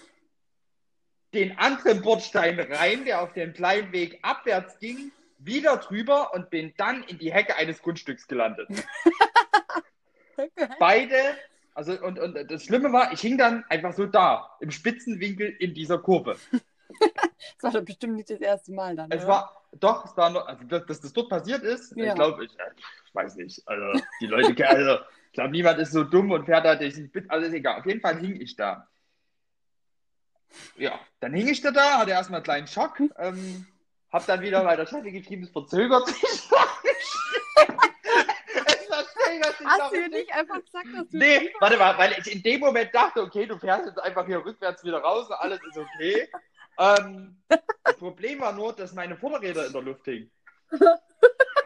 Speaker 2: den anderen Bordstein rein, der auf den kleinen Weg abwärts ging, wieder drüber und bin dann in die Hecke eines Grundstücks gelandet. okay. Beide, also und, und das Schlimme war, ich hing dann einfach so da, im Spitzenwinkel in dieser Kurve.
Speaker 1: das war doch bestimmt nicht das erste Mal dann.
Speaker 2: Es oder? war, doch, es war noch, also dass, dass das dort passiert ist, ja. ich glaube, ich, ich, weiß nicht, also die Leute, also ich glaube, niemand ist so dumm und fährt da durch den Spitz, also ist egal, auf jeden Fall hing ich da. Ja, dann hing ich da da, hatte erstmal einen kleinen Schock, ähm, hab dann wieder bei der Chefin geschrieben, es verzögert sich.
Speaker 1: Hast du nicht einfach gesagt, dass du.
Speaker 2: Nee, warte mal, weil ich in dem Moment dachte, okay, du fährst jetzt einfach hier rückwärts wieder raus und alles ist okay. Ähm, das Problem war nur, dass meine Vorderräder in der Luft hingen.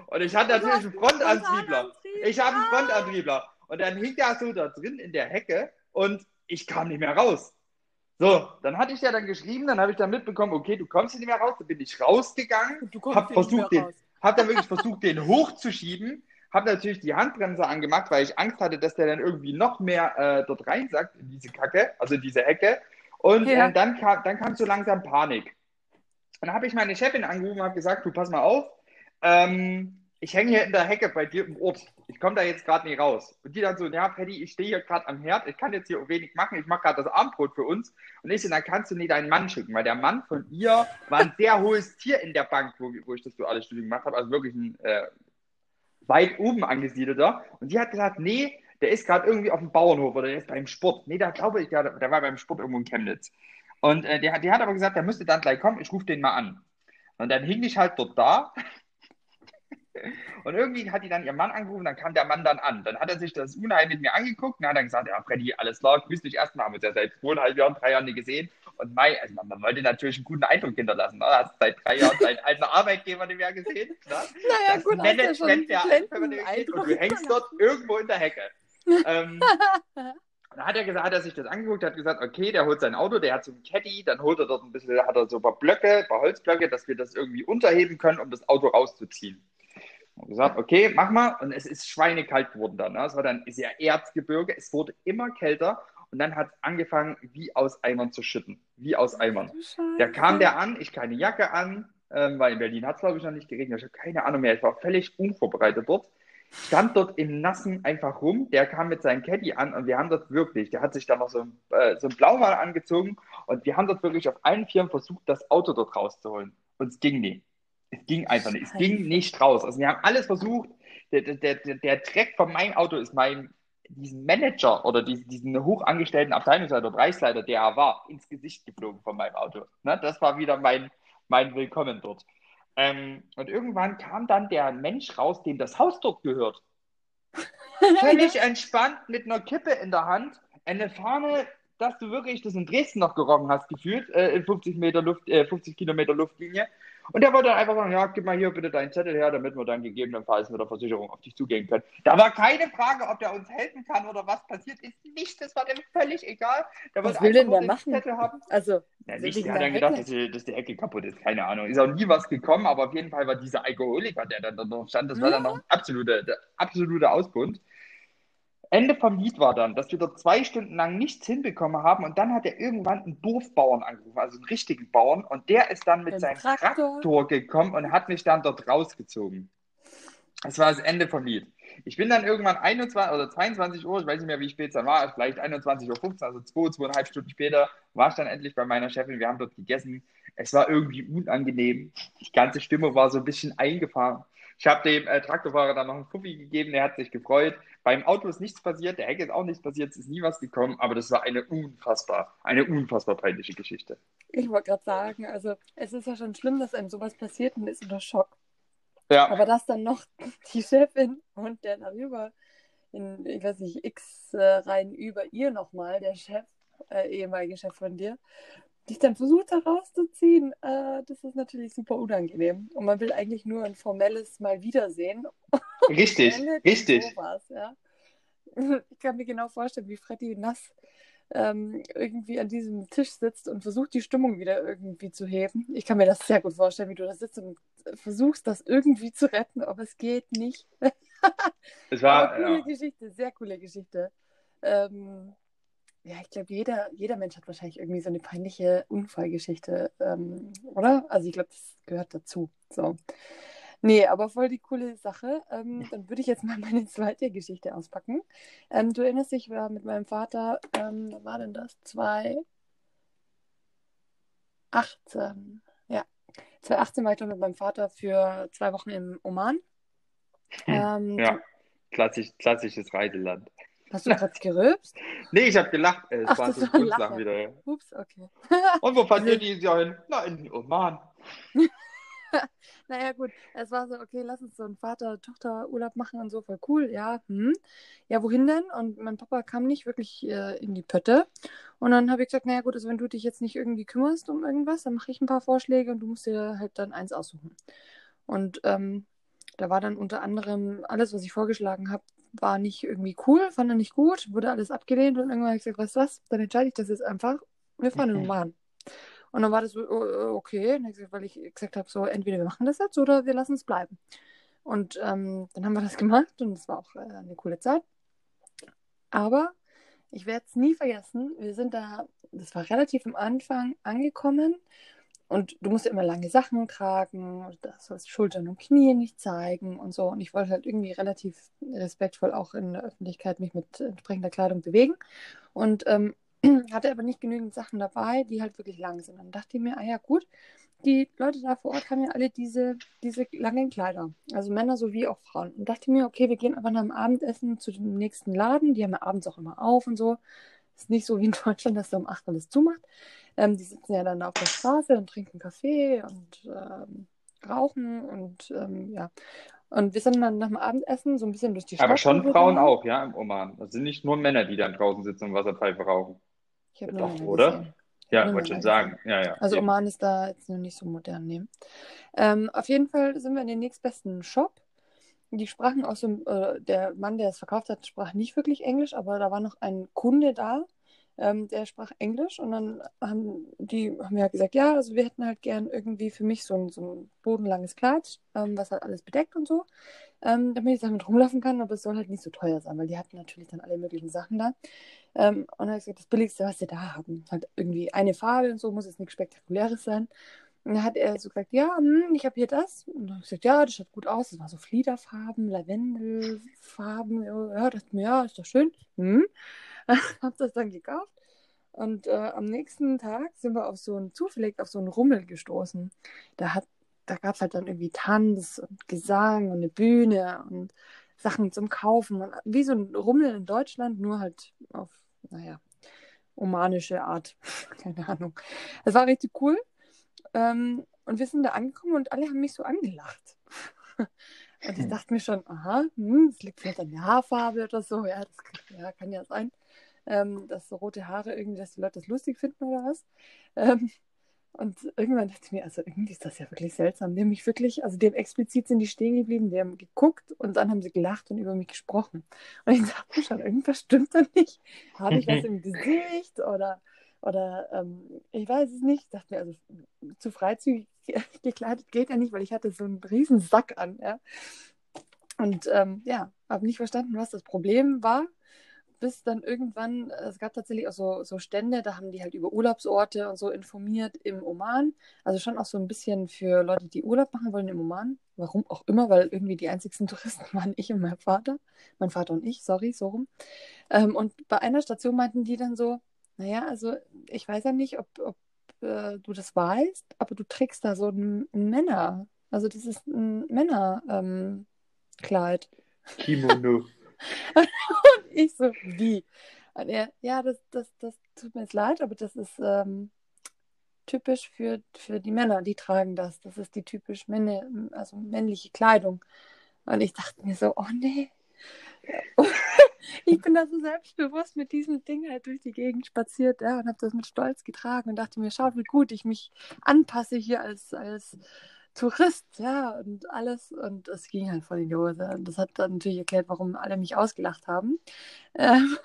Speaker 2: Und ich hatte natürlich einen Frontantriebler. Ich habe einen Frontantriebler. Und dann hing der so da drin in der Hecke und ich kam nicht mehr raus. So, dann hatte ich ja dann geschrieben, dann habe ich dann mitbekommen, okay, du kommst nicht mehr raus. Dann bin ich rausgegangen, habe versucht, den, hab dann wirklich versucht, den hochzuschieben, habe natürlich die Handbremse angemacht, weil ich Angst hatte, dass der dann irgendwie noch mehr äh, dort reinsackt in diese Kacke, also in diese Hecke. Und ja. äh, dann, kam, dann kam so langsam Panik. Dann habe ich meine Chefin angerufen und habe gesagt, du pass mal auf, ähm, ich hänge hier in der Hecke bei dir im Ort. Ich komme da jetzt gerade nicht raus. Und die dann so, ja, Paddy, ich stehe hier gerade am Herd, ich kann jetzt hier wenig machen, ich mache gerade das Abendbrot für uns. Und ich so, dann kannst du nicht deinen Mann schicken, weil der Mann von ihr war ein sehr hohes Tier in der Bank, wo, wo ich das duale Studium gemacht habe, also wirklich ein äh, weit oben angesiedelter. Und die hat gesagt, nee, der ist gerade irgendwie auf dem Bauernhof oder der ist beim Sport. Nee, da glaube ich, der, der war beim Sport irgendwo in Chemnitz. Und äh, der, der hat aber gesagt, der müsste dann gleich kommen, ich rufe den mal an. Und dann hing ich halt dort da und irgendwie hat die dann ihr Mann angerufen, dann kam der Mann dann an. Dann hat er sich das Unheil mit mir angeguckt und hat dann gesagt, ja, Freddy, alles klar, grüß dich erstmal, haben wir uns ja seit zweieinhalb Jahren, drei Jahren nicht gesehen. Und Mai, also man, man wollte natürlich einen guten Eindruck hinterlassen. Ne? Hast seit drei Jahren deinen alten Arbeitgeber nicht mehr gesehen. Ne? Naja, das gut, Management der Alten und du hängst dort irgendwo in der Hecke. ähm, dann hat er gesagt, hat er sich das angeguckt, hat gesagt, okay, der holt sein Auto, der hat so ein Caddy, dann holt er dort ein bisschen, hat er so ein paar Blöcke, ein paar Holzblöcke, dass wir das irgendwie unterheben können, um das Auto rauszuziehen. Und gesagt, okay, mach mal. Und es ist schweinekalt geworden dann. Ne? Es war dann sehr Erzgebirge, es wurde immer kälter und dann hat es angefangen, wie aus Eimern zu schütten. Wie aus Eimern. Da kam der an, ich keine Jacke an, ähm, weil in Berlin hat es, glaube ich, noch nicht geregnet. Ich habe keine Ahnung mehr. Ich war völlig unvorbereitet dort stand dort im Nassen einfach rum. Der kam mit seinem Caddy an und wir haben dort wirklich, der hat sich da noch so, äh, so ein Blaumal angezogen und wir haben dort wirklich auf allen Vieren versucht, das Auto dort rauszuholen. Und es ging nicht. Es ging einfach nicht. Es ging nicht raus. Also wir haben alles versucht. Der, der, der, der Dreck von meinem Auto ist mein, diesen Manager oder diesen, diesen hochangestellten Abteilungsleiter, Bereichsleiter, der er war, ins Gesicht geflogen von meinem Auto. Ne? Das war wieder mein, mein Willkommen dort. Ähm, und irgendwann kam dann der Mensch raus, dem das Haus dort gehört. Völlig entspannt mit einer Kippe in der Hand, eine Fahne, dass du wirklich das in Dresden noch gerochen hast, gefühlt, äh, in 50, Meter Luft, äh, 50 Kilometer Luftlinie. Und der wollte dann einfach sagen, ja, gib mal hier bitte deinen Zettel her, damit wir dann gegebenenfalls mit der Versicherung auf dich zugehen können. Da war keine Frage, ob der uns helfen kann oder was passiert ist. Nicht, das war dem völlig egal. Der
Speaker 1: was will denn der machen? Zettel haben. Also,
Speaker 2: ja, nicht, der hat dann gedacht, dass die, dass die, Ecke kaputt ist. Keine Ahnung. Ist auch nie was gekommen, aber auf jeden Fall war dieser Alkoholiker, der dann noch stand, das war dann noch ein absoluter, der absolute Ausbund. Ende vom Lied war dann, dass wir dort zwei Stunden lang nichts hinbekommen haben und dann hat er irgendwann einen Dorfbauern angerufen, also einen richtigen Bauern und der ist dann mit seinem Traktor. Traktor gekommen und hat mich dann dort rausgezogen. Das war das Ende vom Lied. Ich bin dann irgendwann 21 oder 22 Uhr, ich weiß nicht mehr, wie spät es dann war, vielleicht 21.15 Uhr, also zwei, zweieinhalb Stunden später, war ich dann endlich bei meiner Chefin. Wir haben dort gegessen. Es war irgendwie unangenehm. Die ganze Stimmung war so ein bisschen eingefahren. Ich habe dem äh, Traktorfahrer dann noch einen Fuffi gegeben, der hat sich gefreut. Beim Auto ist nichts passiert, der Hecke ist auch nichts passiert, es ist nie was gekommen, aber das war eine unfassbar, eine unfassbar peinliche Geschichte.
Speaker 1: Ich wollte gerade sagen, also es ist ja schon schlimm, dass einem sowas passiert und ist unter Schock.
Speaker 2: Ja.
Speaker 1: Aber dass dann noch die Chefin und der darüber in, ich weiß nicht, x äh, Reihen über ihr nochmal, der Chef, äh, ehemalige Chef von dir, dich dann versucht da rauszuziehen, äh, das ist natürlich super unangenehm. Und man will eigentlich nur ein formelles Mal wiedersehen.
Speaker 2: Richtig, richtig.
Speaker 1: Sowas, ja. Ich kann mir genau vorstellen, wie Freddy nass ähm, irgendwie an diesem Tisch sitzt und versucht, die Stimmung wieder irgendwie zu heben. Ich kann mir das sehr gut vorstellen, wie du da sitzt und versuchst, das irgendwie zu retten, aber es geht nicht.
Speaker 2: es war
Speaker 1: eine coole ja. Geschichte, sehr coole Geschichte. Ähm, ja, ich glaube, jeder, jeder Mensch hat wahrscheinlich irgendwie so eine peinliche Unfallgeschichte, ähm, oder? Also ich glaube, das gehört dazu. So. Nee, aber voll die coole Sache. Ähm, dann würde ich jetzt mal meine zweite Geschichte auspacken. Ähm, du erinnerst dich, ich war mit meinem Vater, ähm, wann war denn das? 2018. Ja, 2018 war ich dann mit meinem Vater für zwei Wochen im Oman. Ähm,
Speaker 2: Ja, klassisch, klassisches Reiseland.
Speaker 1: Hast du gerade gerülpst?
Speaker 2: Nee, ich habe gelacht. Es
Speaker 1: Ach,
Speaker 2: war
Speaker 1: das
Speaker 2: so
Speaker 1: war Lacher.
Speaker 2: wieder.
Speaker 1: Ups, okay.
Speaker 2: Und wo fahrt ihr dieses Jahr hin? Na, in den Oman.
Speaker 1: Naja, gut, es war so, okay, lass uns so einen Vater-Tochter-Urlaub machen und so, voll cool, ja. Hm. Ja, wohin denn? Und mein Papa kam nicht wirklich äh, in die Pötte. Und dann habe ich gesagt, naja, gut, also wenn du dich jetzt nicht irgendwie kümmerst um irgendwas, dann mache ich ein paar Vorschläge und du musst dir halt dann eins aussuchen. Und ähm, da war dann unter anderem alles, was ich vorgeschlagen habe, war nicht irgendwie cool, fand er nicht gut, wurde alles abgelehnt und irgendwann habe ich gesagt, weißt du was, dann entscheide ich das jetzt einfach, wir fahren in den Oman. Und dann war das so, oh, okay, ich gesagt, weil ich gesagt habe, so entweder wir machen das jetzt oder wir lassen es bleiben. Und ähm, dann haben wir das gemacht und es war auch äh, eine coole Zeit. Aber ich werde es nie vergessen, wir sind da, das war relativ am Anfang angekommen und du musst immer lange Sachen tragen, und da sollst Schultern und Knie nicht zeigen und so. Und ich wollte halt irgendwie relativ respektvoll auch in der Öffentlichkeit mich mit entsprechender Kleidung bewegen. Und ähm, hatte aber nicht genügend Sachen dabei, die halt wirklich lang sind. Dann dachte ich mir, ah ja, gut, die Leute da vor Ort haben ja alle diese, diese langen Kleider. Also Männer sowie auch Frauen. Und dachte mir, okay, wir gehen einfach nach dem Abendessen zu dem nächsten Laden. Die haben ja abends auch immer auf und so. Ist nicht so wie in Deutschland, dass da um 8 alles zumacht. Ähm, die sitzen ja dann auf der Straße und trinken Kaffee und ähm, rauchen und ähm, ja. Und wir sind dann nach dem Abendessen so ein bisschen durch die Stadt.
Speaker 2: Aber schon. Frauen auch, ja, im Oman. Das sind nicht nur Männer, die dann draußen sitzen und Wasserpfeife rauchen.
Speaker 1: Ich habe
Speaker 2: Doch, oder?
Speaker 1: gesehen.
Speaker 2: Ja, wollte schon sagen. Ja, ja.
Speaker 1: Also
Speaker 2: eben.
Speaker 1: Oman ist da jetzt noch nicht so modern, ne? Ähm, auf jeden Fall sind wir in den nächstbesten Shop. Die sprachen aus dem, äh, der Mann, der es verkauft hat, sprach nicht wirklich Englisch, aber da war noch ein Kunde da, ähm, der sprach Englisch und dann haben die haben ja gesagt, ja, also wir hätten halt gern irgendwie für mich so ein, so ein bodenlanges Kleid, ähm, was halt alles bedeckt und so, ähm, damit ich damit rumlaufen kann, aber es soll halt nicht so teuer sein, weil die hatten natürlich dann alle möglichen Sachen da. Ähm, und dann habe ich gesagt, das Billigste, was sie da haben, halt irgendwie eine Farbe und so, muss jetzt nichts Spektakuläres sein. Und dann hat er so gesagt, ja, hm, ich habe hier das. Und dann habe ich gesagt, ja, das schaut gut aus. Das war so Fliederfarben, Lavendelfarben. Ja, mir, ja, ist doch schön. Hm. hab das dann gekauft. Und äh, am nächsten Tag sind wir auf so einen, zufällig auf so einen Rummel gestoßen. Da hat, da gab es halt dann irgendwie Tanz und Gesang und eine Bühne und Sachen zum Kaufen. Und wie so ein Rummel in Deutschland, nur halt auf, naja, omanische Art. Keine Ahnung. Es war richtig cool. Ähm, und wir sind da angekommen und alle haben mich so angelacht. Und ich dachte mir schon, aha, hm, das liegt vielleicht an der Haarfarbe oder so. Ja, das kann ja, kann ja sein, ähm, dass so rote Haare irgendwie, dass die Leute das lustig finden oder was. Ähm, und irgendwann dachte ich mir, also irgendwie ist das ja wirklich seltsam. Die haben mich wirklich, also die haben explizit sind die stehen geblieben, die haben geguckt und dann haben sie gelacht und über mich gesprochen. Und ich dachte mir schon, irgendwas stimmt da nicht. Habe ich was im Gesicht oder, oder ähm, ich weiß es nicht. Ich dachte mir, also zu freizügig gekleidet geht ja nicht, weil ich hatte so einen riesen Sack an. Ja? Und ähm, ja, habe nicht verstanden, was das Problem war. Bis dann irgendwann, es gab tatsächlich auch so, so Stände, da haben die halt über Urlaubsorte und so informiert im Oman. Also schon auch so ein bisschen für Leute, die Urlaub machen wollen im Oman. Warum auch immer, weil irgendwie die einzigsten Touristen waren ich und mein Vater. Mein Vater und ich, sorry, so rum. Ähm, und bei einer Station meinten die dann so, naja, also ich weiß ja nicht, ob, ob äh, du das weißt, aber du trägst da so ein, ein Männer. Also das ist ein Männerkleid.
Speaker 2: Kimono.
Speaker 1: Ich so, wie? Und er, ja, das, das, das tut mir jetzt leid, aber das ist ähm, typisch für, für die Männer, die tragen das. Das ist die typisch Männer, also männliche Kleidung. Und ich dachte mir so, oh nee. ich bin da so selbstbewusst mit diesem Ding halt durch die Gegend spaziert ja, und habe das mit Stolz getragen und dachte mir, schaut, wie gut ich mich anpasse hier als, als Tourist, ja, und alles. Und es ging halt voll in die Hose. Und das hat dann natürlich erklärt, warum alle mich ausgelacht haben. Ähm,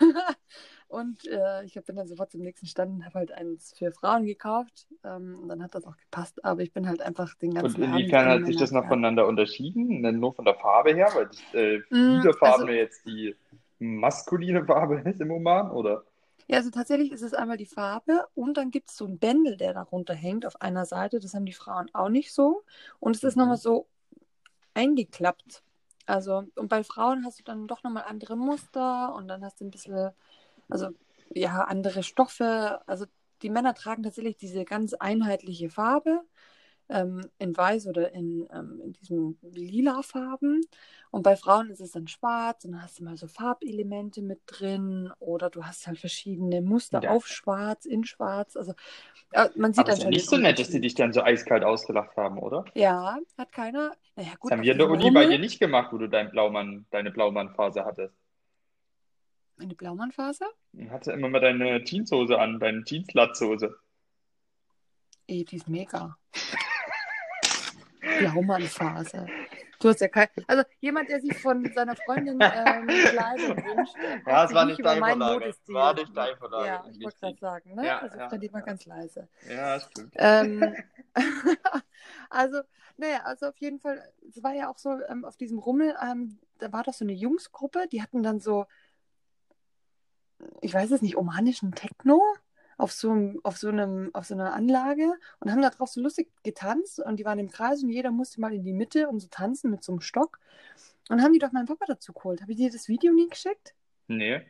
Speaker 1: und äh, ich bin dann sofort zum nächsten Stand und habe halt eins für Frauen gekauft. Ähm, und dann hat das auch gepasst. Aber ich bin halt einfach den
Speaker 2: Und
Speaker 1: ganzen Abend
Speaker 2: inwiefern
Speaker 1: in
Speaker 2: hat sich das noch voneinander unterschieden? Nur von der Farbe her? Weil die äh,
Speaker 1: Mm, also-
Speaker 2: jetzt die maskuline Farbe ist im Oman, oder?
Speaker 1: Ja, also tatsächlich ist es einmal die Farbe und dann gibt es so ein Bändel, der darunter hängt auf einer Seite. Das haben die Frauen auch nicht so. Und es ist
Speaker 2: Mhm.
Speaker 1: nochmal so eingeklappt. Also, und bei Frauen hast du dann doch nochmal andere Muster und dann hast du ein bisschen, also ja, andere Stoffe. Also die Männer tragen tatsächlich diese ganz einheitliche Farbe ähm, in weiß oder in, ähm, in diesem lila Farben. Und bei Frauen ist es dann schwarz und dann hast du mal so Farbelemente mit drin oder du hast halt verschiedene Muster
Speaker 2: Ja.
Speaker 1: auf schwarz, in schwarz. Also äh, man sieht
Speaker 2: Aber
Speaker 1: dann
Speaker 2: ist
Speaker 1: schon
Speaker 2: nicht so nett, dass die
Speaker 1: Unterschied.
Speaker 2: dich dann so eiskalt ausgelacht haben, oder?
Speaker 1: Ja, hat keiner. Naja, gut,
Speaker 2: Das haben wir in der Uni bei dir nicht gemacht, wo du dein Blaumann, deine Blaumann-Phase hattest.
Speaker 1: eine Blaumannphase.
Speaker 2: Du hattest immer mal deine Jeanshose an, deine Jeans-Latzhose.
Speaker 1: Ey, die ist mega. Blaumannphase. Du hast ja kein. Also jemand, der sich von seiner Freundin ähm, Kleidung wünscht,
Speaker 2: Ja, es war
Speaker 1: nicht
Speaker 2: dein.
Speaker 1: Modestil.
Speaker 2: War nicht dein Vorlage.
Speaker 1: Ja, ich wollte gerade sagen, ne?
Speaker 2: Ja,
Speaker 1: also
Speaker 2: ja,
Speaker 1: Freddy mal
Speaker 2: ja.
Speaker 1: ganz leise.
Speaker 2: Ja, stimmt.
Speaker 1: Ähm, also, naja, also auf jeden Fall, es war ja auch so, ähm, auf diesem Rummel, ähm, da war doch so eine Jungsgruppe, die hatten dann so, ich weiß es nicht, omanischen Techno auf so, auf so einem, auf so einer Anlage und haben da drauf so lustig getanzt und die waren im Kreis und jeder musste mal in die Mitte und so tanzen mit so einem Stock. Und haben die doch meinen Papa dazu geholt. Habe ich dir das Video nie geschickt?
Speaker 2: Nee.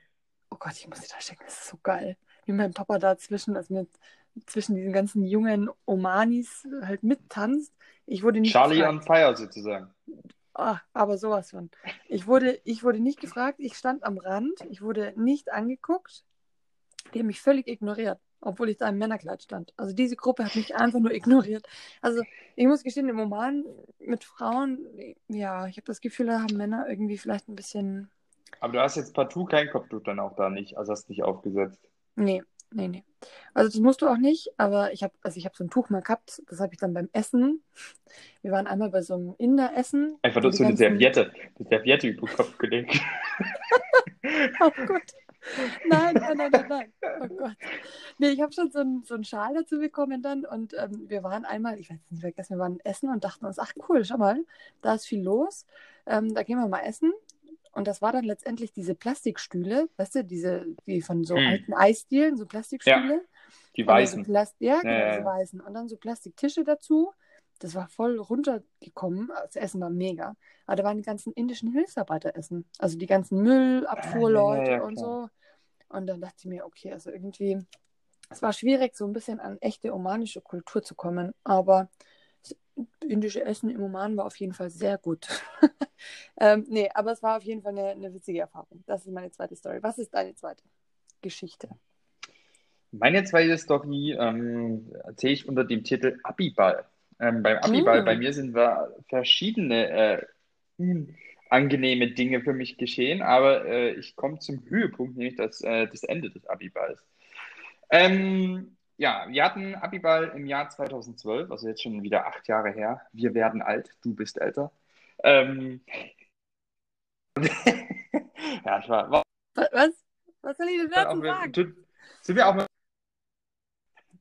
Speaker 1: Oh Gott, ich muss dir das schicken, das ist so geil. Wie mein Papa da zwischen, also mit, zwischen diesen ganzen jungen Omanis halt mittanzt. Ich wurde nicht
Speaker 2: Charlie
Speaker 1: gefragt.
Speaker 2: on Fire sozusagen.
Speaker 1: Ah, aber sowas von. Ich wurde, ich wurde nicht gefragt, ich stand am Rand, ich wurde nicht angeguckt. Die haben mich völlig ignoriert, obwohl ich da im Männerkleid stand. Also diese Gruppe hat mich einfach nur ignoriert. Also ich muss gestehen, im Oman mit Frauen, ja, ich habe das Gefühl, da haben Männer irgendwie vielleicht ein bisschen.
Speaker 2: Aber du hast jetzt partout kein Kopftuch dann auch da nicht, also hast nicht aufgesetzt.
Speaker 1: Nee, nee, nee. Also das musst du auch nicht, aber ich habe, also ich habe so ein Tuch mal gehabt, das habe ich dann beim Essen. Wir waren einmal bei so einem Inder-Essen.
Speaker 2: Einfach nur so eine
Speaker 1: ganzen-
Speaker 2: Serviette. Eine Serviette über den Kopf gelegt.
Speaker 1: Oh Gott. Nein, nein, nein, nein, nein. Oh Gott. Nee, ich habe schon so einen so einen Schal dazu bekommen dann und ähm, wir waren einmal, ich weiß nicht vergessen, wir waren essen und dachten uns, ach cool, schau mal, da ist viel los. Ähm, da gehen wir mal essen. Und das war dann letztendlich diese Plastikstühle, weißt du, diese, die von so
Speaker 2: Hm.
Speaker 1: alten Eisdielen, so Plastikstühle.
Speaker 2: Die
Speaker 1: Und dann
Speaker 2: Weißen.
Speaker 1: So Plast ja, genau,
Speaker 2: Ja, ja, ja.
Speaker 1: weißen. Und dann so Plastiktische dazu. Das war voll runtergekommen. Das Essen war mega. Aber da waren die ganzen indischen Hilfsarbeiter essen. Also die ganzen Müllabfuhrleute
Speaker 2: Ah, ja, ja,
Speaker 1: und so. Und dann dachte ich mir, okay, also irgendwie, es war schwierig, so ein bisschen an echte omanische Kultur zu kommen. Aber das indische Essen im Oman war auf jeden Fall sehr gut. ähm, nee, aber es war auf jeden Fall eine, eine witzige Erfahrung. Das ist meine zweite Story. Was ist deine zweite Geschichte?
Speaker 2: Meine zweite Story ähm, erzähle ich unter dem Titel Abiball. Ähm, beim Abiball,
Speaker 1: Mm.
Speaker 2: bei mir sind wir verschiedene äh, unangenehme Dinge für mich geschehen, aber äh, ich komme zum Höhepunkt, nämlich das, äh, das Ende des Abiballs. Ähm, ja, wir hatten Abiball im Jahr 2012, also jetzt schon wieder acht Jahre her. Wir werden alt, du bist älter. Ähm, ja, ich war, war
Speaker 1: Was? Was soll ich denn dazu sagen?
Speaker 2: tut- sind wir auch mit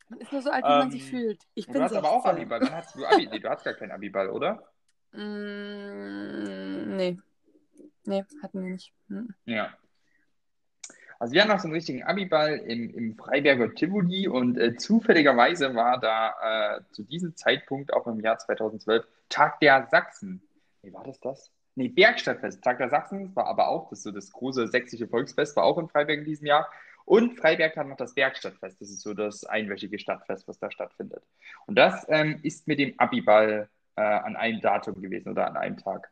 Speaker 1: Man ist nur so alt, wie man
Speaker 2: Ähm,
Speaker 1: sich fühlt. Ich
Speaker 2: Du
Speaker 1: bin
Speaker 2: hast aber auch
Speaker 1: 16.
Speaker 2: Abiball. Wann hast du Abi? Nee, du hast gar keinen Abiball, oder?
Speaker 1: Mm, nee. Nee, hatten wir nicht. Hm.
Speaker 2: Ja. Also wir hatten noch so einen richtigen Abiball im, im Freiberger Tivoli und äh, zufälligerweise war da äh, zu diesem Zeitpunkt, auch im Jahr 2012, Tag der Sachsen. Nee, war das das? Nee, Bergstadtfest. Tag der Sachsen war aber auch, das so das große sächsische Volksfest, war auch in Freiberg in diesem Jahr. Und Freiberg hat noch das Bergstadtfest. Das ist so das einwöchige Stadtfest, was da stattfindet. Und das ähm, ist mit dem Abiball äh, an einem Datum gewesen oder an einem Tag.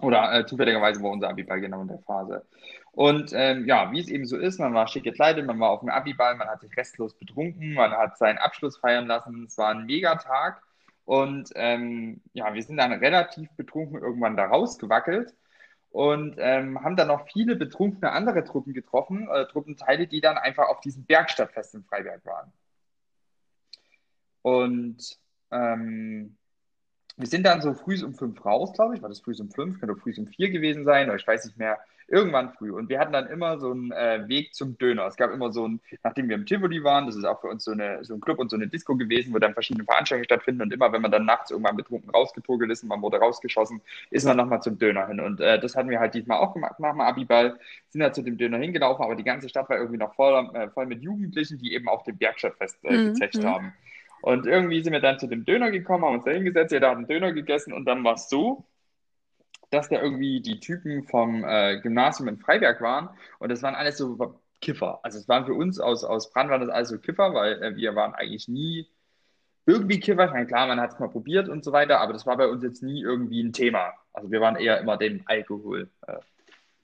Speaker 2: Oder äh, zufälligerweise war unser Abiball genau in der Phase. Und ähm, ja, wie es eben so ist, man war schick gekleidet, man war auf dem Abiball, man hat sich restlos betrunken, man hat seinen Abschluss feiern lassen. Es war ein Megatag. Und ähm, ja, wir sind dann relativ betrunken irgendwann da rausgewackelt und ähm, haben dann noch viele betrunkene andere Truppen getroffen, äh, Truppenteile, die dann einfach auf diesem Bergstadtfest in Freiberg waren. Und ähm, wir sind dann so früh um fünf raus, glaube ich. War das früh um fünf? Könnte früh um vier gewesen sein, oder ich weiß nicht mehr. Irgendwann früh. Und wir hatten dann immer so einen äh, Weg zum Döner. Es gab immer so ein, nachdem wir im Tivoli waren, das ist auch für uns so, eine, so ein Club und so eine Disco gewesen, wo dann verschiedene Veranstaltungen stattfinden. Und immer, wenn man dann nachts irgendwann betrunken rausgeturgelt ist und man wurde rausgeschossen, ist man nochmal zum Döner hin. Und äh, das hatten wir halt diesmal auch gemacht nach dem Abiball. Sind halt zu dem Döner hingelaufen, aber die ganze Stadt war irgendwie noch voll, äh, voll mit Jugendlichen, die eben auf dem Bergstadtfest äh,
Speaker 1: Mhm,
Speaker 2: gezecht
Speaker 1: mhm.
Speaker 2: haben. Und irgendwie sind wir dann zu dem Döner gekommen, haben uns da hingesetzt, jeder hat einen Döner gegessen und dann war es so, dass da irgendwie die Typen vom äh, Gymnasium in Freiberg waren und das waren alles so Kiffer. Also es waren für uns aus, aus Brand waren das alles so Kiffer, weil äh, wir waren eigentlich nie irgendwie Kiffer. Ich meine, klar, man hat es mal probiert und so weiter, aber das war bei uns jetzt nie irgendwie ein Thema. Also wir waren eher immer dem Alkohol äh,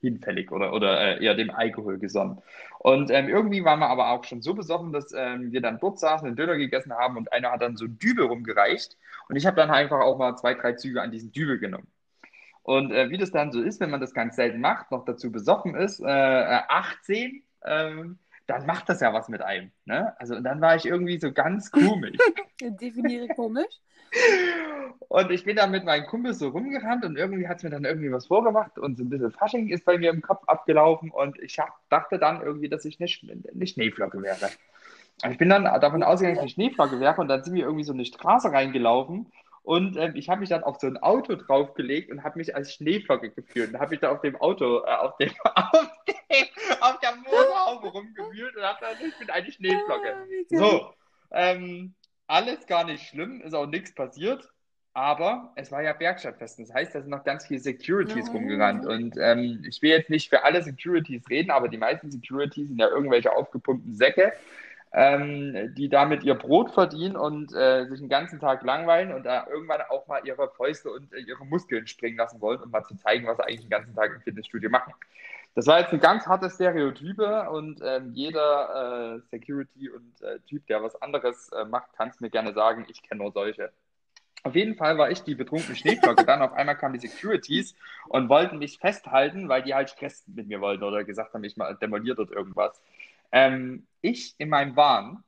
Speaker 2: hinfällig oder, oder äh, eher dem Alkohol gesonnen. Und ähm, irgendwie waren wir aber auch schon so besoffen, dass ähm, wir dann dort saßen, einen Döner gegessen haben und einer hat dann so Dübel rumgereicht und ich habe dann einfach auch mal zwei, drei Züge an diesen Dübel genommen. Und äh, wie das dann so ist, wenn man das ganz selten macht, noch dazu besoffen ist, äh, 18, ähm, dann macht das ja was mit einem. Ne? Also und dann war ich irgendwie so ganz komisch.
Speaker 1: Definiere komisch.
Speaker 2: Und ich bin dann mit meinem Kumpel so rumgerannt und irgendwie hat es mir dann irgendwie was vorgemacht und so ein bisschen Fasching ist bei mir im Kopf abgelaufen und ich hab, dachte dann irgendwie, dass ich eine, eine Schneeflocke wäre. Und ich bin dann davon ausgegangen, dass ich eine Schneeflocke wäre und dann sind wir irgendwie so eine Straße reingelaufen und ähm, ich habe mich dann auf so ein Auto draufgelegt und habe mich als Schneeflocke gefühlt und habe mich da auf dem Auto, äh, auf, dem, auf, dem, auf der Motorhaube rumgewühlt und habe dann, ich bin eine Schneeflocke. Ah, so, ähm, alles gar nicht schlimm, ist auch nichts passiert. Aber es war ja Bergstadtfest. Das heißt, da sind noch ganz viele Securities oh. rumgerannt. Und ähm, ich will jetzt nicht für alle Securities reden, aber die meisten Securities sind ja irgendwelche aufgepumpten Säcke, ähm, die damit ihr Brot verdienen und äh, sich den ganzen Tag langweilen und da irgendwann auch mal ihre Fäuste und äh, ihre Muskeln springen lassen wollen, um mal zu zeigen, was sie eigentlich den ganzen Tag im Fitnessstudio machen. Das war jetzt ein ganz hartes Stereotype und ähm, jeder äh, Security und äh, Typ, der was anderes äh, macht, kann es mir gerne sagen. Ich kenne nur solche. Auf jeden Fall war ich die betrunkene Schneeflocke. Dann auf einmal kamen die Securities und wollten mich festhalten, weil die halt Stress mit mir wollten oder gesagt haben, ich mal demoliert dort irgendwas. Ähm, ich in meinem Wahn,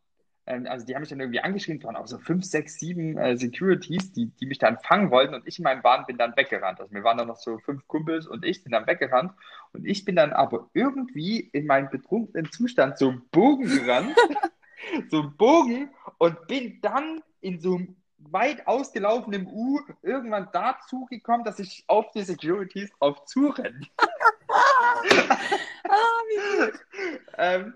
Speaker 2: ähm, also die haben mich dann irgendwie angeschrieben, waren auch so fünf, sechs, sieben äh, Securities, die, die mich dann fangen wollten und ich in meinem Wahn bin dann weggerannt. Also wir waren dann noch so fünf Kumpels und ich sind dann weggerannt und ich bin dann aber irgendwie in meinem betrunkenen Zustand so einen Bogen gerannt, so einen Bogen und bin dann in so einem weit ausgelaufenen U irgendwann dazu gekommen, dass ich auf die Securities drauf zurenne. ah, wie gut. ähm,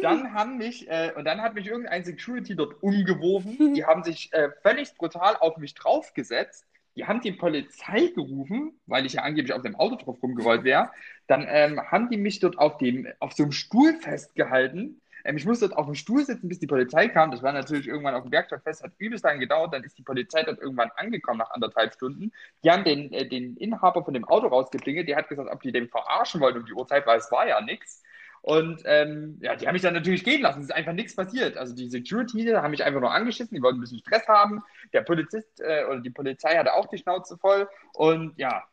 Speaker 2: dann haben mich, äh, und dann hat mich irgendein Security dort umgeworfen. Die haben sich äh, völlig brutal auf mich draufgesetzt. Die haben die Polizei gerufen, weil ich ja angeblich auf dem Auto drauf rumgerollt wäre. Dann ähm, haben die mich dort auf, dem, auf so einem Stuhl festgehalten. Ähm, ich musste dort auf dem Stuhl sitzen, bis die Polizei kam. Das war natürlich irgendwann auf dem Werkstattfest, hat übelst lang gedauert. Dann ist die Polizei dort irgendwann angekommen nach anderthalb Stunden. Die haben den, äh, den Inhaber von dem Auto rausgeklingelt. Der hat gesagt, ob die den verarschen wollten um die Uhrzeit, weil es war ja nichts. Und ähm, ja, die haben mich dann natürlich gehen lassen. Es ist einfach nichts passiert. Also die Security haben mich einfach nur angeschissen, die wollten ein bisschen Stress haben. Der Polizist äh, oder die Polizei hatte auch die Schnauze voll. Und ja,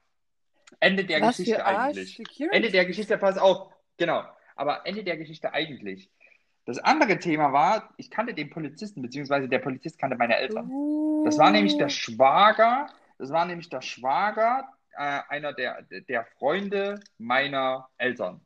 Speaker 2: Ende der Was Geschichte eigentlich. Ende der Geschichte, pass auf, genau. Aber Ende der Geschichte eigentlich. Das andere Thema war, ich kannte den Polizisten, beziehungsweise der Polizist kannte meine Eltern. Uh. Das war nämlich der Schwager, das war nämlich der Schwager äh, einer der, der Freunde meiner Eltern.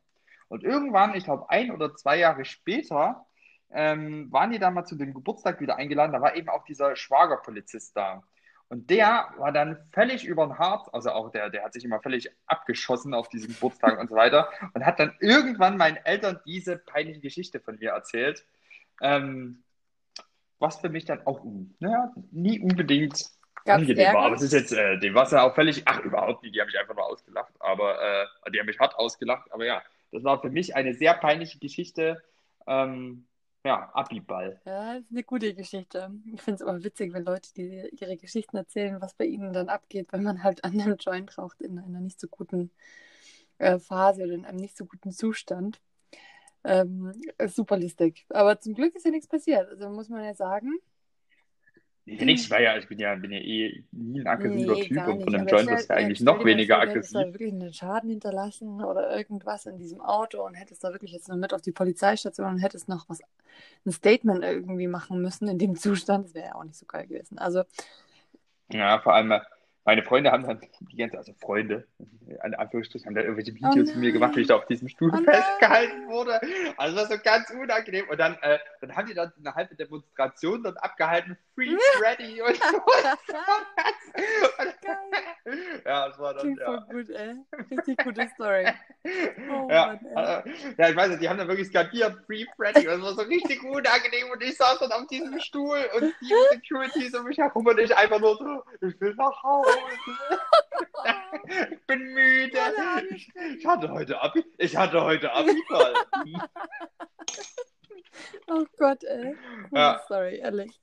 Speaker 2: Und irgendwann, ich glaube ein oder zwei Jahre später, ähm, waren die dann mal zu dem Geburtstag wieder eingeladen. Da war eben auch dieser Schwagerpolizist da. Und der war dann völlig über den Harz, also auch der, der hat sich immer völlig abgeschossen auf diesen Geburtstag und so weiter und hat dann irgendwann meinen Eltern diese peinliche Geschichte von mir erzählt. Ähm, was für mich dann auch naja, nie unbedingt Ganz angenehm war. Aber es ist jetzt, äh, dem war es ja auch völlig, ach, überhaupt nicht, die haben mich einfach nur ausgelacht. Aber äh, die haben mich hart ausgelacht, aber ja, das war für mich eine sehr peinliche Geschichte. Ähm, ja, Abiball.
Speaker 1: Ja, das ist eine gute Geschichte. Ich finde es aber witzig, wenn Leute die ihre Geschichten erzählen, was bei ihnen dann abgeht, wenn man halt an einem Joint raucht in einer nicht so guten äh, Phase oder in einem nicht so guten Zustand. Ähm, super listig. Aber zum Glück ist ja nichts passiert. Also muss man ja sagen,
Speaker 2: Nee, nichts, war ja, ich bin ja, bin ja eh nie ein aggressiver nee, Typ und von dem Joint ist ja eigentlich noch weniger aggressiv. Hättest
Speaker 1: da wirklich einen Schaden hinterlassen oder irgendwas in diesem Auto und hättest da wirklich jetzt noch mit auf die Polizeistation und hättest noch was, ein Statement irgendwie machen müssen in dem Zustand, das wäre ja auch nicht so geil gewesen. Also.
Speaker 2: Ja, vor allem, meine Freunde haben dann die ganze, also Freunde, an Anführungsstrichen, haben da irgendwelche Videos oh von mir gemacht, wie ich da auf diesem Stuhl oh festgehalten wurde. Also das war so ganz unangenehm. Und dann, äh, dann haben die dann eine halbe Demonstration dort abgehalten, Free Freddy und so. Ja, das war dann,
Speaker 1: Klingt
Speaker 2: ja.
Speaker 1: gut, ey. Richtig gute Story. Oh
Speaker 2: Ja,
Speaker 1: Mann,
Speaker 2: äh, ja, ich weiß nicht, die haben dann wirklich skandiert, Free Freddy. Das war so richtig unangenehm und ich saß dann auf diesem Stuhl und die Securities um mich herum und ich einfach nur so, ich will nach Hause. Ich bin müde. Ich hatte heute Abi, ich hatte heute Abifall.
Speaker 1: Oh Gott, ey. Coole
Speaker 2: Ja.
Speaker 1: Story, ehrlich.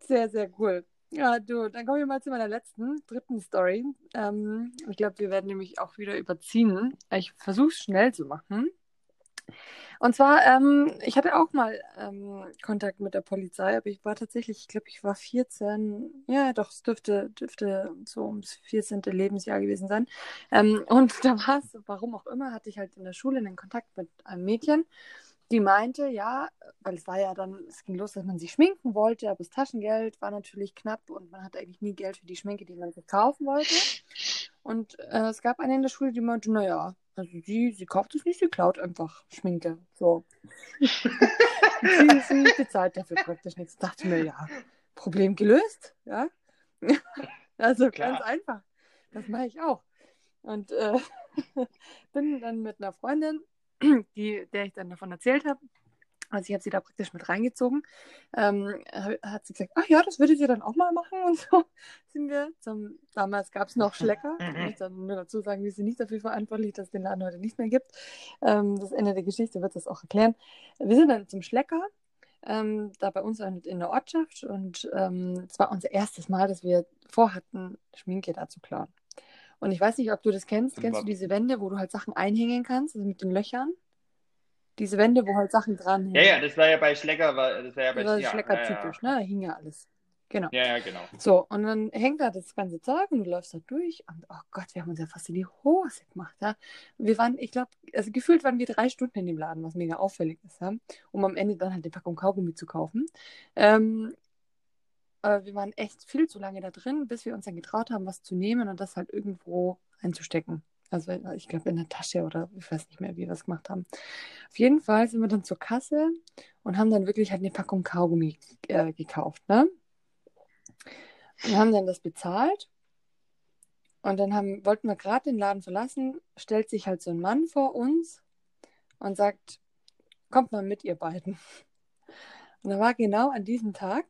Speaker 1: Sehr, sehr cool. Ja, du, dann kommen wir mal zu meiner letzten, dritten Story. Ähm, ich glaube, wir werden nämlich auch wieder überziehen. Ich versuche es schnell zu machen. Und zwar, ähm, ich hatte auch mal ähm, Kontakt mit der Polizei, aber ich war tatsächlich, ich glaube, ich war 14, ja, doch, es dürfte, dürfte so ums 14. Lebensjahr gewesen sein. Ähm, und da war es, warum auch immer, hatte ich halt in der Schule einen Kontakt mit einem Mädchen, die meinte, ja, weil es war ja dann, es ging los, dass man sich schminken wollte, aber das Taschengeld war natürlich knapp und man hatte eigentlich nie Geld für die Schminke, die man sich kaufen wollte. Und äh, es gab eine in der Schule, die meinte, naja, also sie, sie kauft es nicht, sie klaut einfach Schminke. So. sie, sie bezahlt dafür praktisch nichts. Dachte mir, ja, Problem gelöst, ja. also
Speaker 2: Klar.
Speaker 1: ganz einfach. Das mache ich auch. Und äh, bin dann mit einer Freundin, die, der ich dann davon erzählt habe, also ich habe sie da praktisch mit reingezogen, ähm, hat sie gesagt, ach ja, das würde sie dann auch mal machen und so sind wir zum, damals gab es noch Schlecker, ich
Speaker 2: Mhm.
Speaker 1: möchte dann nur dazu sagen, wir sind nicht dafür verantwortlich, dass es den Laden heute nicht mehr gibt. Ähm, das Ende der Geschichte wird das auch erklären. Wir sind dann zum Schlecker, ähm, da bei uns in in der Ortschaft und ähm, es war unser erstes Mal, dass wir vorhatten, Schminke da zu klauen. Und ich weiß nicht, ob du das kennst. Kennst du diese Wände, wo du halt Sachen einhängen kannst, also mit den Löchern? Diese Wände, wo halt Sachen dranhängen.
Speaker 2: Ja, ja, das war ja bei Schlecker, war, das war ja bei
Speaker 1: Das war
Speaker 2: ja,
Speaker 1: Schlecker
Speaker 2: ja, ja.
Speaker 1: typisch, ne? Da hing ja alles. Genau.
Speaker 2: Ja, ja, genau.
Speaker 1: So, und dann hängt da das ganze Zeug und du läufst da durch und oh Gott, wir haben uns ja fast in die Hose gemacht, ja. Wir waren, ich glaube, also gefühlt waren wir drei Stunden in dem Laden, was mega auffällig ist, ja, um am Ende dann halt eine Packung Kaugummi zu kaufen. Ähm, aber wir waren echt viel zu lange da drin, bis wir uns dann getraut haben, was zu nehmen und das halt irgendwo einzustecken. Also ich glaube in der Tasche oder ich weiß nicht mehr, wie wir das gemacht haben. Auf jeden Fall sind wir dann zur Kasse und haben dann wirklich halt eine Packung Kaugummi äh, gekauft, ne? Wir haben dann das bezahlt und dann haben, wollten wir gerade den Laden verlassen, stellt sich halt so ein Mann vor uns und sagt, kommt mal mit, ihr beiden. Und da war genau an diesem Tag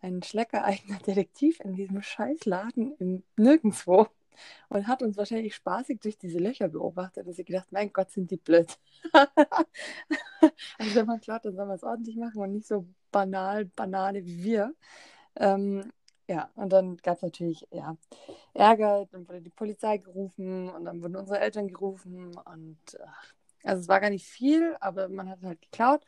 Speaker 1: ein schleckereigener Detektiv in diesem Scheißladen im Nirgendwo und hat uns wahrscheinlich spaßig durch diese Löcher beobachtet und sich gedacht, mein Gott, sind die blöd. also wenn man klaut, dann soll man es ordentlich machen und nicht so banal, banale wie wir. Ähm, ja, und dann gab es natürlich ja, Ärger, dann wurde die Polizei gerufen und dann wurden unsere Eltern gerufen und also es war gar nicht viel, aber man hat halt geklaut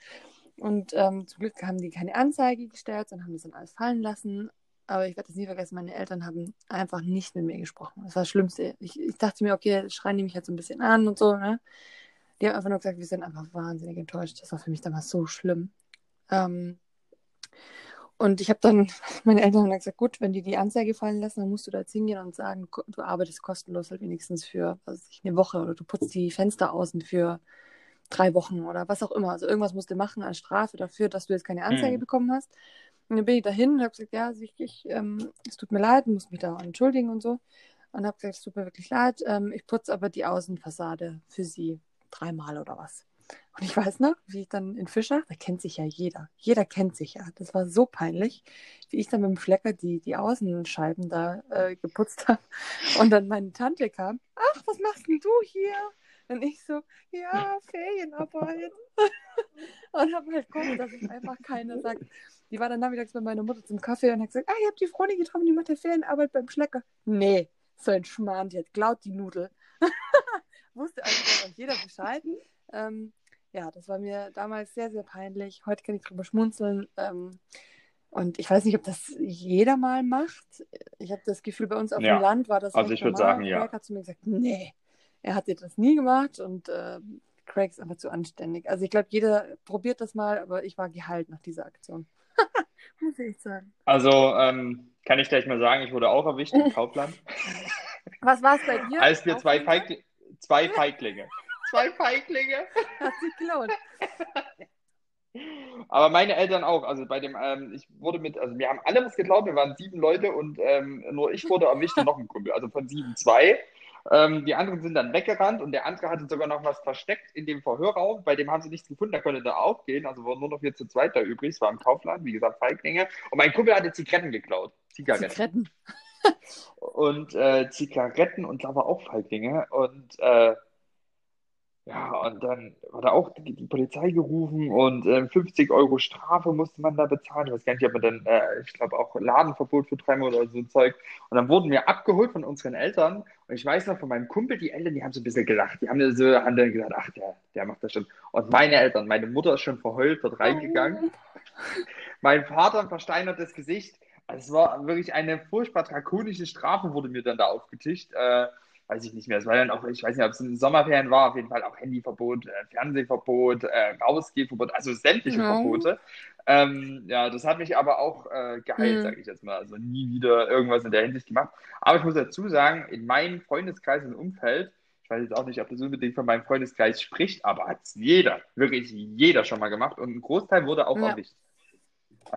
Speaker 1: und ähm, zum Glück haben die keine Anzeige gestellt, sondern haben das dann alles fallen lassen. Aber ich werde das nie vergessen, meine Eltern haben einfach nicht mit mir gesprochen. Das war das Schlimmste. Ich, ich dachte mir, okay, schreien die mich halt so ein bisschen an und so, ne? Die haben einfach nur gesagt, wir sind einfach wahnsinnig enttäuscht. Das war für mich damals so schlimm. Ähm, und ich habe dann, meine Eltern haben dann gesagt, gut, wenn die die Anzeige fallen lassen, dann musst du da jetzt hingehen und sagen, du arbeitest kostenlos halt wenigstens für, was weiß ich, eine Woche oder du putzt die Fenster außen für drei Wochen oder was auch immer. Also irgendwas musst du machen als Strafe dafür, dass du jetzt keine Anzeige
Speaker 2: Mhm.
Speaker 1: bekommen hast. Und dann bin ich dahin und habe gesagt, ja, ich, ich, ähm, es tut mir leid, muss mich da entschuldigen und so. Und habe gesagt, es tut mir wirklich leid, ähm, ich putze aber die Außenfassade für sie dreimal oder was. Und ich weiß noch, wie ich dann in Fischer, da kennt sich ja jeder. Jeder kennt sich ja. Das war so peinlich, wie ich dann mit dem Schlecker die, die Außenscheiben da äh, geputzt habe. Und dann meine Tante kam, ach, was machst denn du hier? Und ich so, ja, Ferienarbeit. und habe halt gehofft, dass es einfach keiner sagt. Die war dann nachmittags bei meiner Mutter zum Kaffee und hat gesagt, ah, ihr habt die Froni getroffen, die macht ja Ferienarbeit beim Schlecker. Nee, so ein Schmarrn, die hat klaut die Nudel. Wusste also dann auch jeder Bescheid. Ähm, ja, das war mir damals sehr, sehr peinlich. Heute kann ich drüber schmunzeln. Ähm, und ich weiß nicht, ob das jeder mal macht. Ich habe das Gefühl, bei uns auf
Speaker 2: Ja.
Speaker 1: dem Land war das
Speaker 2: Also ich würd
Speaker 1: normal.
Speaker 2: sagen, ja.
Speaker 1: Craig hat zu mir gesagt, nee, er hat das nie gemacht und äh, Craig ist einfach zu anständig. Also ich glaube, jeder probiert das mal, aber ich war geheilt nach dieser Aktion. Muss ich sagen.
Speaker 2: Also ähm, kann ich gleich mal sagen, ich wurde auch erwischt im Kaufland,
Speaker 1: Was war es bei dir?
Speaker 2: als wir
Speaker 1: Auch
Speaker 2: zwei? Feigl zwei Feiglinge, zwei Feiglinge
Speaker 1: Hat sich gelohnt.
Speaker 2: Aber meine Eltern auch. Also bei dem, ähm, ich wurde mit, also wir haben alle was geglaubt, wir waren sieben Leute und ähm, nur ich wurde erwischt und noch ein Kumpel. Also von sieben zwei. Ähm, die anderen sind dann weggerannt und der andere hatte sogar noch was versteckt in dem Verhörraum. Bei dem haben sie nichts gefunden, da konnte er auch gehen. Also wurden nur noch wir zu zweit da übrig. Es war im Kaufland, wie gesagt, Feiglinge. Und mein Kumpel hatte Zigaretten geklaut. Zigaretten.
Speaker 1: Zigaretten.
Speaker 2: und äh, Zigaretten und glaube auch Feiglinge. Und äh, ja, und dann war da auch die, die Polizei gerufen und äh, 50 Euro Strafe musste man da bezahlen. Ich weiß gar nicht, ob man dann, äh, ich glaube auch Ladenverbot für drei Monate oder so ein Zeug. Und dann wurden wir abgeholt von unseren Eltern. Und ich weiß noch von meinem Kumpel, die Eltern, die haben so ein bisschen gelacht. Die haben so, haben dann gesagt, ach, der, der macht das schon. Und meine Eltern, meine Mutter ist schon verheult dort reingegangen. mein Vater ein versteinertes Gesicht. Also es war wirklich eine furchtbar drakonische Strafe, wurde mir dann da aufgetischt. Äh, weiß ich nicht mehr. Es war dann auch, ich weiß nicht, ob es in den Sommerferien war, auf jeden Fall auch Handyverbot, äh, Fernsehverbot, äh, Rausgehverbot, also sämtliche ja. Verbote. Ähm, ja, das hat mich aber auch äh, geheilt, mhm. sage ich jetzt mal. Also nie wieder irgendwas in der Hinsicht gemacht. Aber ich muss dazu sagen, in meinem Freundeskreis und Umfeld, ich weiß jetzt auch nicht, ob das unbedingt von meinem Freundeskreis spricht, aber hat es jeder, wirklich jeder schon mal gemacht und ein Großteil wurde auch ja. erwischt.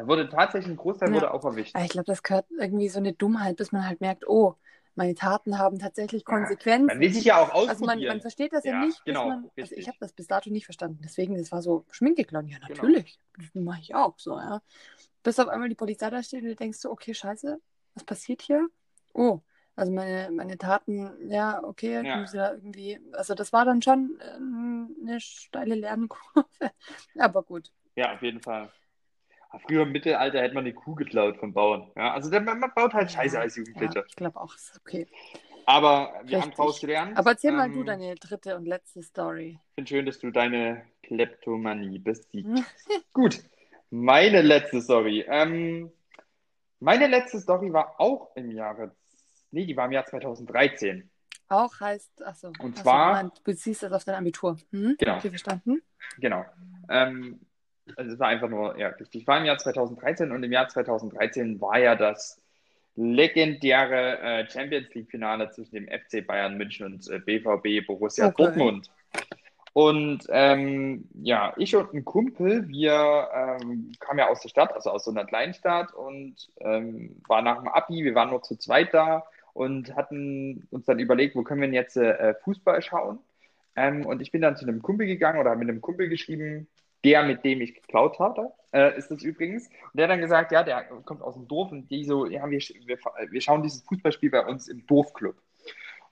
Speaker 2: Wurde tatsächlich ein Großteil ja. wurde auch erwischt.
Speaker 1: Ich glaube, das gehört irgendwie so eine Dummheit, bis man halt merkt, oh, meine Taten haben tatsächlich Konsequenzen.
Speaker 2: man will sich ja auch ausprobieren.
Speaker 1: Also man, man versteht das ja, ja nicht. Genau, man, also ich habe das bis dato nicht verstanden. Deswegen, das war so Schminkgeklon. Ja, genau. natürlich. Genau. Das mache ich auch so, ja. Bis auf einmal die Polizei da steht und du denkst so, okay, scheiße, was passiert hier? Oh, also meine, meine Taten, ja, okay, ja. ja irgendwie, also das war dann schon äh, eine steile Lernkurve. Aber gut.
Speaker 2: Ja, auf jeden Fall. Früher im Mittelalter hätte man eine Kuh geklaut vom Bauern. Ja, also man, man baut halt Scheiße als Jugendlicher.
Speaker 1: Ja, ich glaube auch, ist okay.
Speaker 2: Aber wir Richtig. haben daraus gelernt.
Speaker 1: Aber erzähl ähm, mal du ähm, deine dritte und letzte Story.
Speaker 2: Ich finde schön, dass du deine Kleptomanie besiegt. Gut, meine letzte Story. Ähm, meine letzte Story war auch im Jahre, nee, die war im Jahr 2013.
Speaker 1: Auch heißt, achso.
Speaker 2: Und zwar.
Speaker 1: Du beziehst das auf dein Abitur. Hm?
Speaker 2: Genau.
Speaker 1: Okay, verstanden.
Speaker 2: Genau. Ähm, also es war einfach nur, ja. Ich war im Jahr 2013 und im Jahr 2013 war ja das legendäre äh, Champions League-Finale zwischen dem FC Bayern München und äh, BVB Borussia okay. Dortmund. Und ähm, ja, ich und ein Kumpel, wir ähm, kamen ja aus der Stadt, also aus so einer Kleinstadt und ähm, waren nach dem Abi, wir waren nur zu zweit da und hatten uns dann überlegt, wo können wir denn jetzt äh, Fußball schauen? Ähm, und ich bin dann zu einem Kumpel gegangen oder mit einem Kumpel geschrieben, der, mit dem ich geklaut hatte, äh, ist das übrigens. Und der hat dann gesagt, ja, der kommt aus dem Dorf und die so, ja, wir, wir, wir schauen dieses Fußballspiel bei uns im Dorfclub.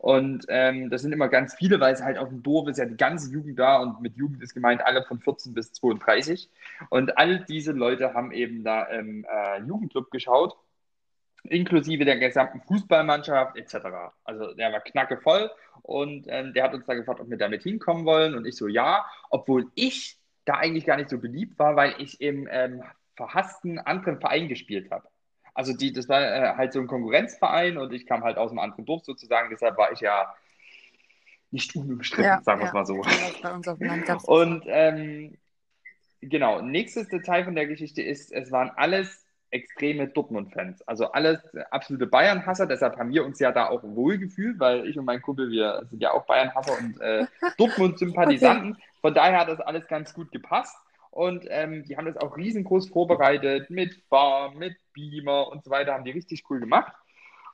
Speaker 2: Und ähm, das sind immer ganz viele, weil es halt auf dem Dorf ist ja die ganze Jugend da und mit Jugend ist gemeint alle von 14 bis 32. Und all diese Leute haben eben da im äh, Jugendclub geschaut, inklusive der gesamten Fußballmannschaft etc. Also der war knackevoll und ähm, der hat uns da gefragt, ob wir damit hinkommen wollen. Und ich so, ja, obwohl ich da eigentlich gar nicht so beliebt war, weil ich im ähm, verhassten anderen Verein gespielt habe. Also die, das war äh, halt so ein Konkurrenzverein und ich kam halt aus einem anderen Dorf sozusagen, deshalb war ich ja nicht unumstritten, ja, sagen wir es mal so. Land und ähm, genau, nächstes Detail von der Geschichte ist, es waren alles extreme Dortmund-Fans. Also alles absolute Bayern-Hasser, deshalb haben wir uns ja da auch wohlgefühlt, weil ich und mein Kumpel, wir sind ja auch Bayern-Hasser und äh, Dortmund-Sympathisanten. Okay. Von daher hat das alles ganz gut gepasst. Und ähm, die haben das auch riesengroß vorbereitet mit Bar, mit Beamer und so weiter, haben die richtig cool gemacht.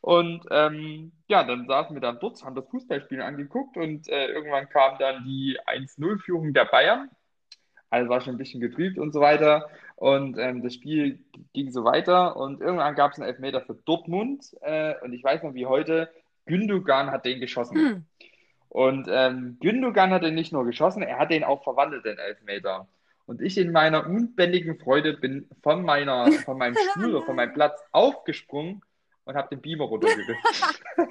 Speaker 2: Und ähm, ja, dann saßen wir dann dort, haben das Fußballspiel angeguckt und äh, irgendwann kam dann die 1-0-Führung der Bayern. Also war schon ein bisschen getrübt und so weiter. Und ähm, das Spiel ging so weiter und irgendwann gab es einen Elfmeter für Dortmund. Äh, und ich weiß noch wie heute, Gündogan hat den geschossen. Hm. Und ähm, Gündogan hat den nicht nur geschossen, er hat den auch verwandelt, den Elfmeter. Und ich in meiner unbändigen Freude bin von, meiner, von meinem Stuhl oder von meinem Platz aufgesprungen und habe den Beamer runtergerissen.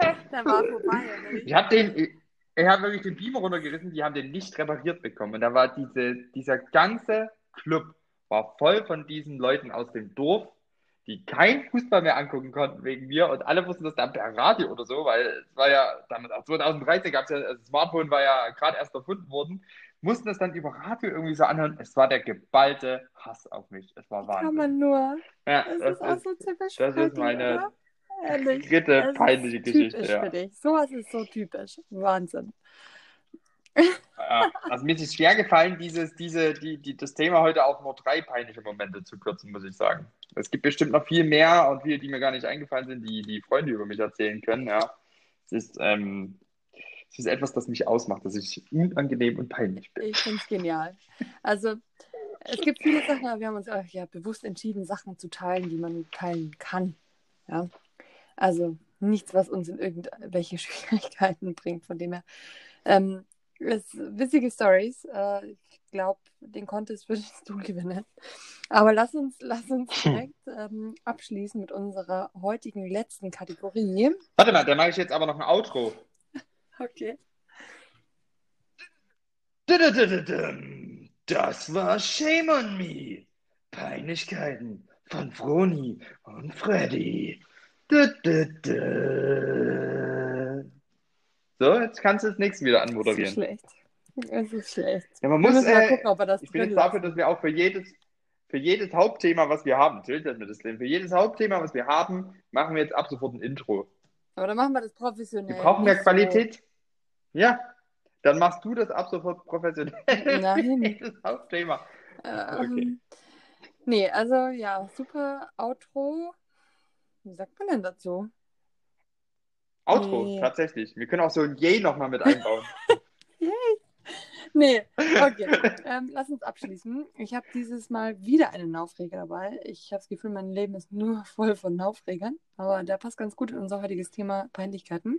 Speaker 2: Der war vorbei. Ich habe den, er hat wirklich den Beamer runtergerissen, die haben den nicht repariert bekommen. Und da war diese, dieser ganze Club war voll von diesen Leuten aus dem Dorf, die kein Fußball mehr angucken konnten wegen mir und alle wussten das dann per Radio oder so, weil es war ja, damals, 2013 gab es ja, das Smartphone war ja gerade erst erfunden worden, mussten das dann über Radio irgendwie so anhören. Es war der geballte Hass auf mich. Es war Wahnsinn.
Speaker 1: Kann man nur.
Speaker 2: Ja, das, das ist, so typisch Das ist meine dritte peinliche Geschichte.
Speaker 1: Typisch ja. für dich. Sowas ist so typisch. Wahnsinn.
Speaker 2: Also mir ist es schwer gefallen, dieses, diese, die, die, das Thema heute auf nur drei peinliche Momente zu kürzen, muss ich sagen. Es gibt bestimmt noch viel mehr und viele, die mir gar nicht eingefallen sind, die die Freunde über mich erzählen können. Ja. Es ist, ähm, es ist etwas, das mich ausmacht, dass ich unangenehm und peinlich bin.
Speaker 1: Ich finde es genial. Also, es gibt viele Sachen, aber wir haben uns auch ja, bewusst entschieden, Sachen zu teilen, die man teilen kann. Ja. Also nichts, was uns in irgendwelche Schwierigkeiten bringt, von dem her. Ähm, es, witzige Stories. Äh, ich glaube, den Contest würdest du gewinnen. Aber lass uns, lass uns direkt ähm, abschließen mit unserer heutigen letzten Kategorie.
Speaker 2: Warte mal, da mache ich jetzt aber noch ein Outro.
Speaker 1: Okay.
Speaker 2: Das war Shame on Me. Peinlichkeiten von Froni und Freddy. So, jetzt kannst du das nächste wieder anmoderieren.
Speaker 1: Das ist schlecht. Das ist schlecht.
Speaker 2: Ja, man
Speaker 1: Wir
Speaker 2: muss, äh,
Speaker 1: gucken, ob er das
Speaker 2: ich bin jetzt dafür, dass wir auch für jedes, für jedes Hauptthema, was wir haben, natürlich hat mir das Leben, für jedes Hauptthema, was wir haben, machen wir jetzt ab sofort ein Intro.
Speaker 1: Aber dann machen wir das professionell.
Speaker 2: Wir brauchen mehr
Speaker 1: nicht so-
Speaker 2: Qualität. Ja, dann machst du das ab sofort professionell.
Speaker 1: Nein.
Speaker 2: Jedes Hauptthema.
Speaker 1: Ähm,
Speaker 2: Okay.
Speaker 1: Nee, also ja, super Outro. Wie sagt man denn dazu?
Speaker 2: Outro,
Speaker 1: Nee.
Speaker 2: tatsächlich. Wir können auch so ein Yay nochmal mit einbauen.
Speaker 1: Nee, okay. ähm, lass uns abschließen. Ich habe dieses Mal wieder einen Aufreger dabei. Ich habe das Gefühl, mein Leben ist nur voll von Aufregern. Aber der passt ganz gut in unser heutiges Thema Peinlichkeiten.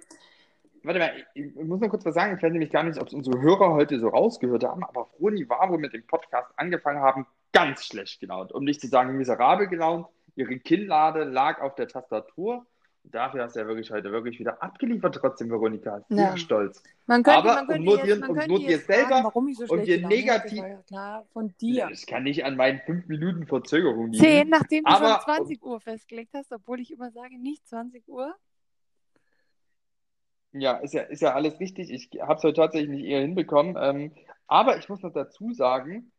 Speaker 2: Warte mal, ich, muss noch kurz was sagen. Ich weiß nämlich gar nicht, ob es unsere Hörer heute so rausgehört haben, aber Froni war, wo wir mit dem Podcast angefangen haben, ganz schlecht gelaunt. Um nicht zu sagen miserabel gelaunt. Ihre Kinnlade lag auf der Tastatur. Dafür hast du ja wirklich heute wirklich wieder abgeliefert, trotzdem, Veronika. Sehr
Speaker 1: Ja.
Speaker 2: stolz.
Speaker 1: Man könnte,
Speaker 2: Aber
Speaker 1: man könnte
Speaker 2: um nur
Speaker 1: jetzt,
Speaker 2: dir-
Speaker 1: man
Speaker 2: um
Speaker 1: könnte
Speaker 2: nur dir
Speaker 1: jetzt fragen,
Speaker 2: selber
Speaker 1: warum ich so
Speaker 2: und dir negativ-
Speaker 1: klar von dir.
Speaker 2: Das kann nicht an meinen fünf Minuten Verzögerung liegen.
Speaker 1: Zehn, nachdem du
Speaker 2: Aber-
Speaker 1: schon 20 Uhr festgelegt hast, obwohl ich immer sage, nicht 20 Uhr.
Speaker 2: Ja, ist ja, ist ja alles richtig. Ich habe es heute tatsächlich nicht eher hinbekommen. Ähm, aber ich muss noch dazu sagen,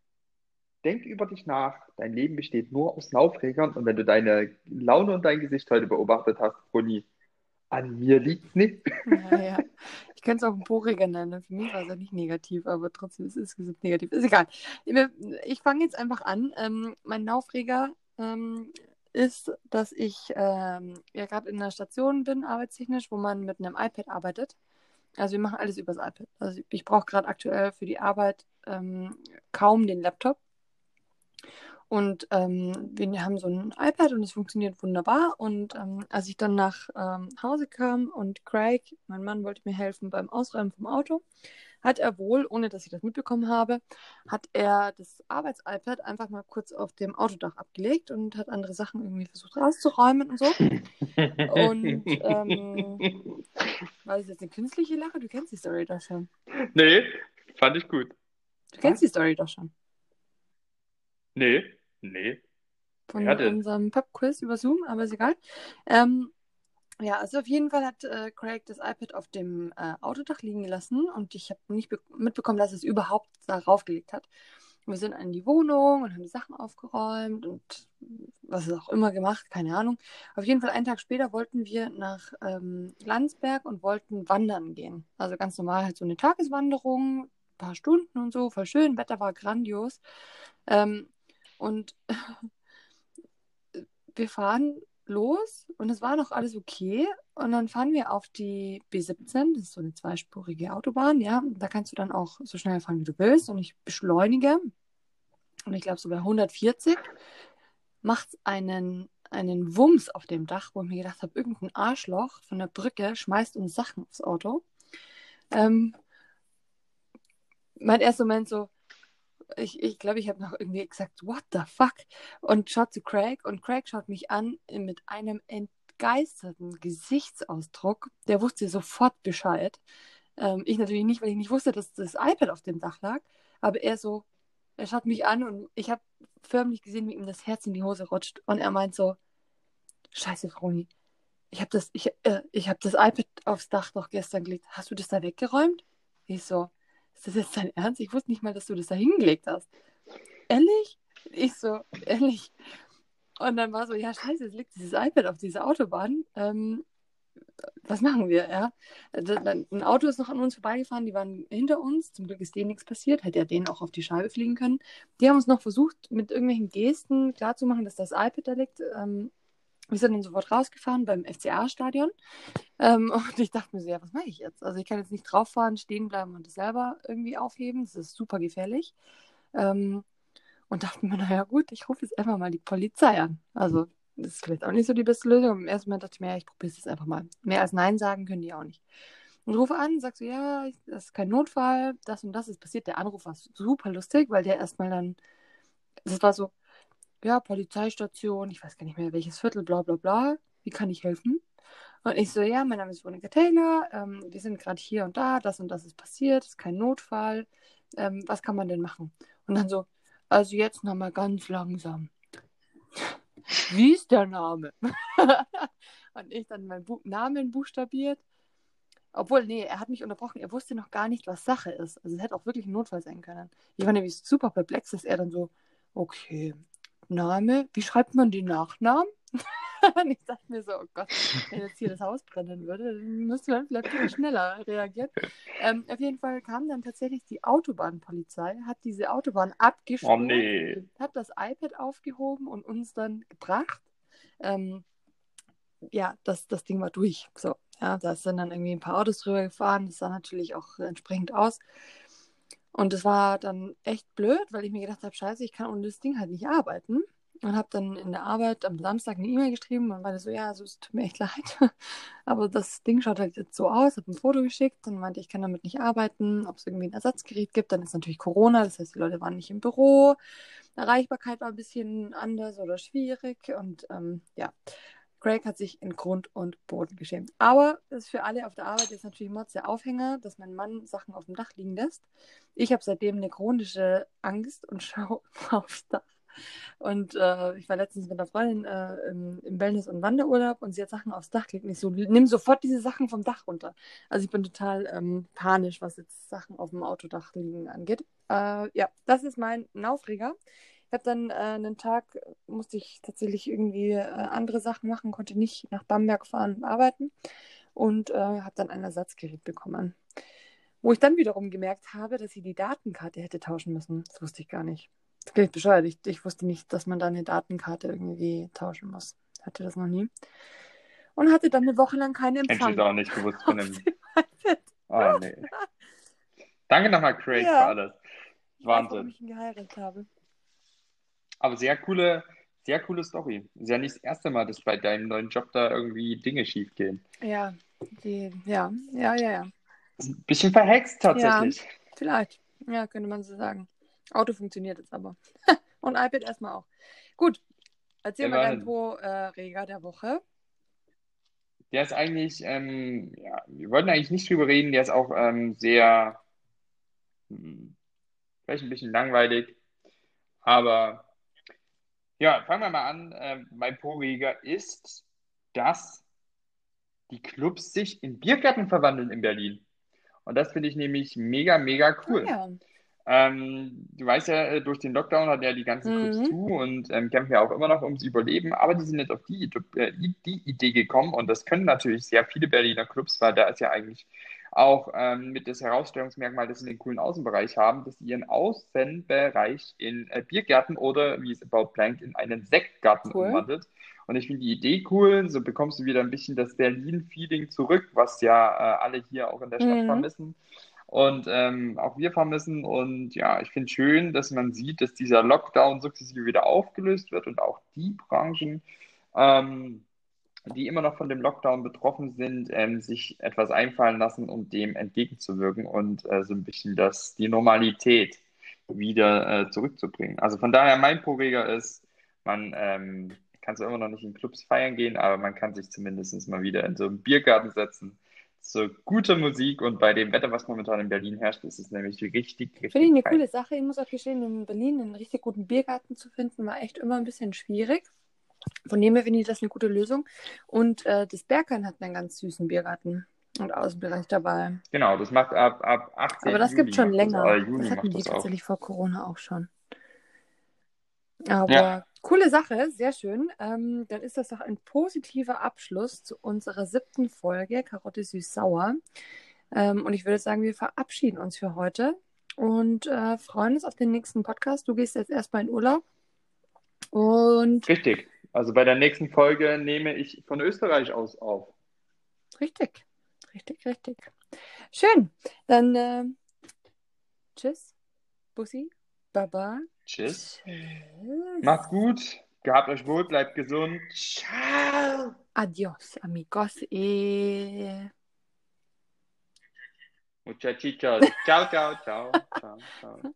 Speaker 2: denk über dich nach. Dein Leben besteht nur aus Laufregern. Und wenn du deine Laune und dein Gesicht heute beobachtet hast, Ronny, an mir liegt's nicht.
Speaker 1: Naja, ich könnte es auch ein Poriger nennen. Für mich war es ja nicht negativ, aber trotzdem ist es negativ. Ist egal. Ich fange jetzt einfach an. Ähm, mein Aufreger ähm, ist, dass ich ähm, ja gerade in einer Station bin, arbeitstechnisch, wo man mit einem iPad arbeitet. Also wir machen alles übers iPad. Also ich brauche gerade aktuell für die Arbeit ähm, kaum den Laptop. Und ähm, wir haben so ein iPad und es funktioniert wunderbar. Und ähm, als ich dann nach ähm, Hause kam und Craig, mein Mann, wollte mir helfen beim Ausräumen vom Auto, hat er wohl, ohne dass ich das mitbekommen habe, hat er das Arbeits-iPad einfach mal kurz auf dem Autodach abgelegt und hat andere Sachen irgendwie versucht rauszuräumen und so. Und ähm, war das jetzt eine künstliche Lache? Du kennst die Story doch schon.
Speaker 2: Nee, fand ich gut.
Speaker 1: Du kennst die Story doch schon.
Speaker 2: Nee, nee.
Speaker 1: von
Speaker 2: denn?
Speaker 1: unserem Pub-Quiz über Zoom, aber ist egal. Ähm, ja, also auf jeden Fall hat äh, Craig das iPad auf dem äh, Autodach liegen gelassen und ich habe nicht be- mitbekommen, dass es überhaupt darauf gelegt hat. Wir sind in die Wohnung und haben die Sachen aufgeräumt und was auch immer gemacht, keine Ahnung. Auf jeden Fall einen Tag später wollten wir nach ähm, Landsberg und wollten wandern gehen. Also ganz normal halt so eine Tageswanderung, ein paar Stunden und so, voll schön, Wetter war grandios. Ähm, und wir fahren los und es war noch alles okay. Und dann fahren wir auf die B17, das ist so eine zweispurige Autobahn, ja. Da kannst du dann auch so schnell fahren, wie du willst. Und ich beschleunige. Und ich glaube, so bei 140 macht einen, einen Wumms auf dem Dach, wo ich mir gedacht habe, irgendein Arschloch von der Brücke schmeißt uns Sachen aufs Auto. Ähm, mein erster Moment so, ich glaube, ich, glaub, ich habe noch irgendwie gesagt, what the fuck? Und schaut zu Craig und Craig schaut mich an mit einem entgeisterten Gesichtsausdruck. Der wusste sofort Bescheid. Ähm, ich natürlich nicht, weil ich nicht wusste, dass das iPad auf dem Dach lag. Aber er so, er schaut mich an und ich habe förmlich gesehen, wie ihm das Herz in die Hose rutscht. Und er meint so, scheiße, Froni, ich habe das, ich, äh, ich hab das iPad aufs Dach doch gestern gelegt. Hast du das da weggeräumt? Ich so, ist das jetzt dein Ernst? Ich wusste nicht mal, dass du das da hingelegt hast. Ehrlich? Ich so, ehrlich. Und dann war so, ja, scheiße, es liegt dieses iPad auf dieser Autobahn. Ähm, was machen wir, ja? Ein Auto ist noch an uns vorbeigefahren, die waren hinter uns, zum Glück ist denen nichts passiert, hätte ja denen auch auf die Scheibe fliegen können. Die haben uns noch versucht, mit irgendwelchen Gesten klarzumachen, dass das iPad da liegt. Ähm, wir sind dann sofort rausgefahren beim FCA-Stadion. Ähm, und ich dachte mir so, ja, was mache ich jetzt? Also ich kann jetzt nicht drauffahren, stehen bleiben und das selber irgendwie aufheben. Das ist super gefährlich. Ähm, und dachte mir, naja gut, ich rufe jetzt einfach mal die Polizei an. Also das ist vielleicht auch nicht so die beste Lösung. Im ersten Moment dachte ich mir, ja, ich probiere es jetzt einfach mal. Mehr als Nein sagen können die auch nicht. Und rufe an, sagst so, ja, das ist kein Notfall, das und das ist passiert. Der Anruf war super lustig, weil der erstmal dann, das war so, ja, Polizeistation, ich weiß gar nicht mehr welches Viertel, bla bla bla, wie kann ich helfen? Und ich so, ja, mein Name ist Monika Taylor, ähm, wir sind gerade hier und da, das und das ist passiert, ist kein Notfall, ähm, was kann man denn machen? Und dann so, also jetzt nochmal ganz langsam. Wie ist der Name? und ich dann meinen Bu Namen buchstabiert. Obwohl, nee, er hat mich unterbrochen. Er wusste noch gar nicht, was Sache ist. Also es hätte auch wirklich ein Notfall sein können. Ich war nämlich super perplex, dass er dann so, okay, Name, wie schreibt man den Nachnamen? und ich dachte mir so, oh Gott, wenn jetzt hier das Haus brennen würde, dann müsste man vielleicht viel schneller reagieren. Ähm, auf jeden Fall kam dann tatsächlich die Autobahnpolizei, hat diese Autobahn abgesperrt, oh, nee. hat das iPad aufgehoben und uns dann gebracht. Ähm, ja, das, das Ding war durch. So, ja, da sind dann irgendwie ein paar Autos drüber gefahren. Das sah natürlich auch entsprechend aus. Und das war dann echt blöd, weil ich mir gedacht habe, scheiße, ich kann ohne das Ding halt nicht arbeiten. Und habe dann in der Arbeit am Samstag eine E-Mail geschrieben und meinte so, ja, also es tut mir echt leid, aber das Ding schaut halt jetzt so aus, habe ein Foto geschickt und meinte, ich kann damit nicht arbeiten, ob es irgendwie ein Ersatzgerät gibt. Dann ist natürlich Corona, das heißt, die Leute waren nicht im Büro. Erreichbarkeit war ein bisschen anders oder schwierig und ähm, ja, Craig hat sich in Grund und Boden geschämt. Aber das ist für alle auf der Arbeit jetzt natürlich Mods der Aufhänger, dass mein Mann Sachen auf dem Dach liegen lässt. Ich habe seitdem eine chronische Angst und schaue aufs Dach. Und äh, ich war letztens mit einer Freundin äh, im, im, Wellness- und Wanderurlaub und sie hat Sachen aufs Dach gelegt. Ich so, nimm sofort diese Sachen vom Dach runter. Also ich bin total ähm, panisch, was jetzt Sachen auf dem Autodach liegen angeht. Äh, ja, das ist mein Aufreger. Ich habe dann äh, einen Tag, musste ich tatsächlich irgendwie äh, andere Sachen machen, konnte nicht nach Bamberg fahren und arbeiten und äh, habe dann ein Ersatzgerät bekommen. Wo ich dann wiederum gemerkt habe, dass ich die Datenkarte hätte tauschen müssen. Das wusste ich gar nicht. Das klingt bescheuert. Ich, ich wusste nicht, dass man da eine Datenkarte irgendwie tauschen muss. Hatte das noch nie. Und hatte dann eine Woche lang keine Empfang.
Speaker 2: Hätte ich auch nicht gewusst von dem. Oh, nee. Danke nochmal, Craig, ja. für alles. Wahnsinn. Warum ich ihn geheiratet habe. Aber sehr coole, sehr coole Story. Ist ja nicht das erste Mal, dass bei deinem neuen Job da irgendwie Dinge schief gehen.
Speaker 1: Ja, die, ja, ja, ja, ja.
Speaker 2: Ist ein bisschen verhext tatsächlich.
Speaker 1: Ja, vielleicht. Ja, könnte man so sagen. Auto funktioniert jetzt aber. Und iPad erstmal auch. Gut. Erzähl mal deinen Pro-Reger äh, der Woche.
Speaker 2: Der ist eigentlich, ähm, ja, wir wollten eigentlich nicht drüber reden, der ist auch ähm, sehr, hm, vielleicht ein bisschen langweilig, aber ja, fangen wir mal an. Äh, mein Pro-Reger ist, dass die Clubs sich in Biergärten verwandeln in Berlin. Und das finde ich nämlich mega, mega cool. Ah, ja. Ähm, du weißt ja, äh, durch den Lockdown hat ja die ganzen mhm. Clubs zu und ähm, kämpfen ja auch immer noch ums Überleben, aber die sind jetzt auf die, äh, die Idee gekommen und das können natürlich sehr viele Berliner Clubs, weil da ist ja eigentlich auch ähm, mit das Herausstellungsmerkmal, dass sie einen coolen Außenbereich haben, dass sie ihren Außenbereich in äh, Biergärten oder wie es About Plank in einen Sektgarten cool. umwandelt. Und ich finde die Idee cool, so bekommst du wieder ein bisschen das Berlin-Feeling zurück, was ja äh, alle hier auch in der Stadt mhm. vermissen und ähm, auch wir vermissen. Und ja, ich finde schön, dass man sieht, dass dieser Lockdown sukzessive wieder aufgelöst wird und auch die Branchen, ähm, die immer noch von dem Lockdown betroffen sind, ähm, sich etwas einfallen lassen, um dem entgegenzuwirken und äh, so ein bisschen das, die Normalität wieder äh, zurückzubringen. Also von daher, mein Pro-Reger ist, man ähm, kann zwar immer noch nicht in Clubs feiern gehen, aber man kann sich zumindest mal wieder in so einen Biergarten setzen zu guter Musik und bei dem Wetter, was momentan in Berlin herrscht, ist es nämlich richtig, richtig.
Speaker 1: Finde ich eine coole Sache. Ich muss auch gestehen, in Berlin einen richtig guten Biergarten zu finden, war echt immer ein bisschen schwierig. Von dem her finde ich das eine gute Lösung. Und äh, das Bergheim hat einen ganz süßen Biergarten und Außenbereich dabei.
Speaker 2: Genau, das macht ab, ab 18
Speaker 1: Aber das gibt schon länger. Das, das hatten die tatsächlich auch. vor Corona auch schon. Aber ja. Coole Sache, sehr schön. Ähm, dann ist das doch ein positiver Abschluss zu unserer siebten Folge Karotte süß-sauer. Ähm, und ich würde sagen, wir verabschieden uns für heute und äh, freuen uns auf den nächsten Podcast. Du gehst jetzt erstmal in Urlaub. Und
Speaker 2: Richtig. Also bei der nächsten Folge nehme ich von Österreich aus auf.
Speaker 1: richtig, richtig, richtig. Schön. Dann äh, tschüss, Bussi, Baba.
Speaker 2: Tschüss.
Speaker 1: Tschüss.
Speaker 2: Macht's gut. Gehabt euch wohl, bleibt gesund. Ciao.
Speaker 1: Adios, amigos. Y...
Speaker 2: Muchachitos. Ciao, ciao, ciao, ciao, ciao.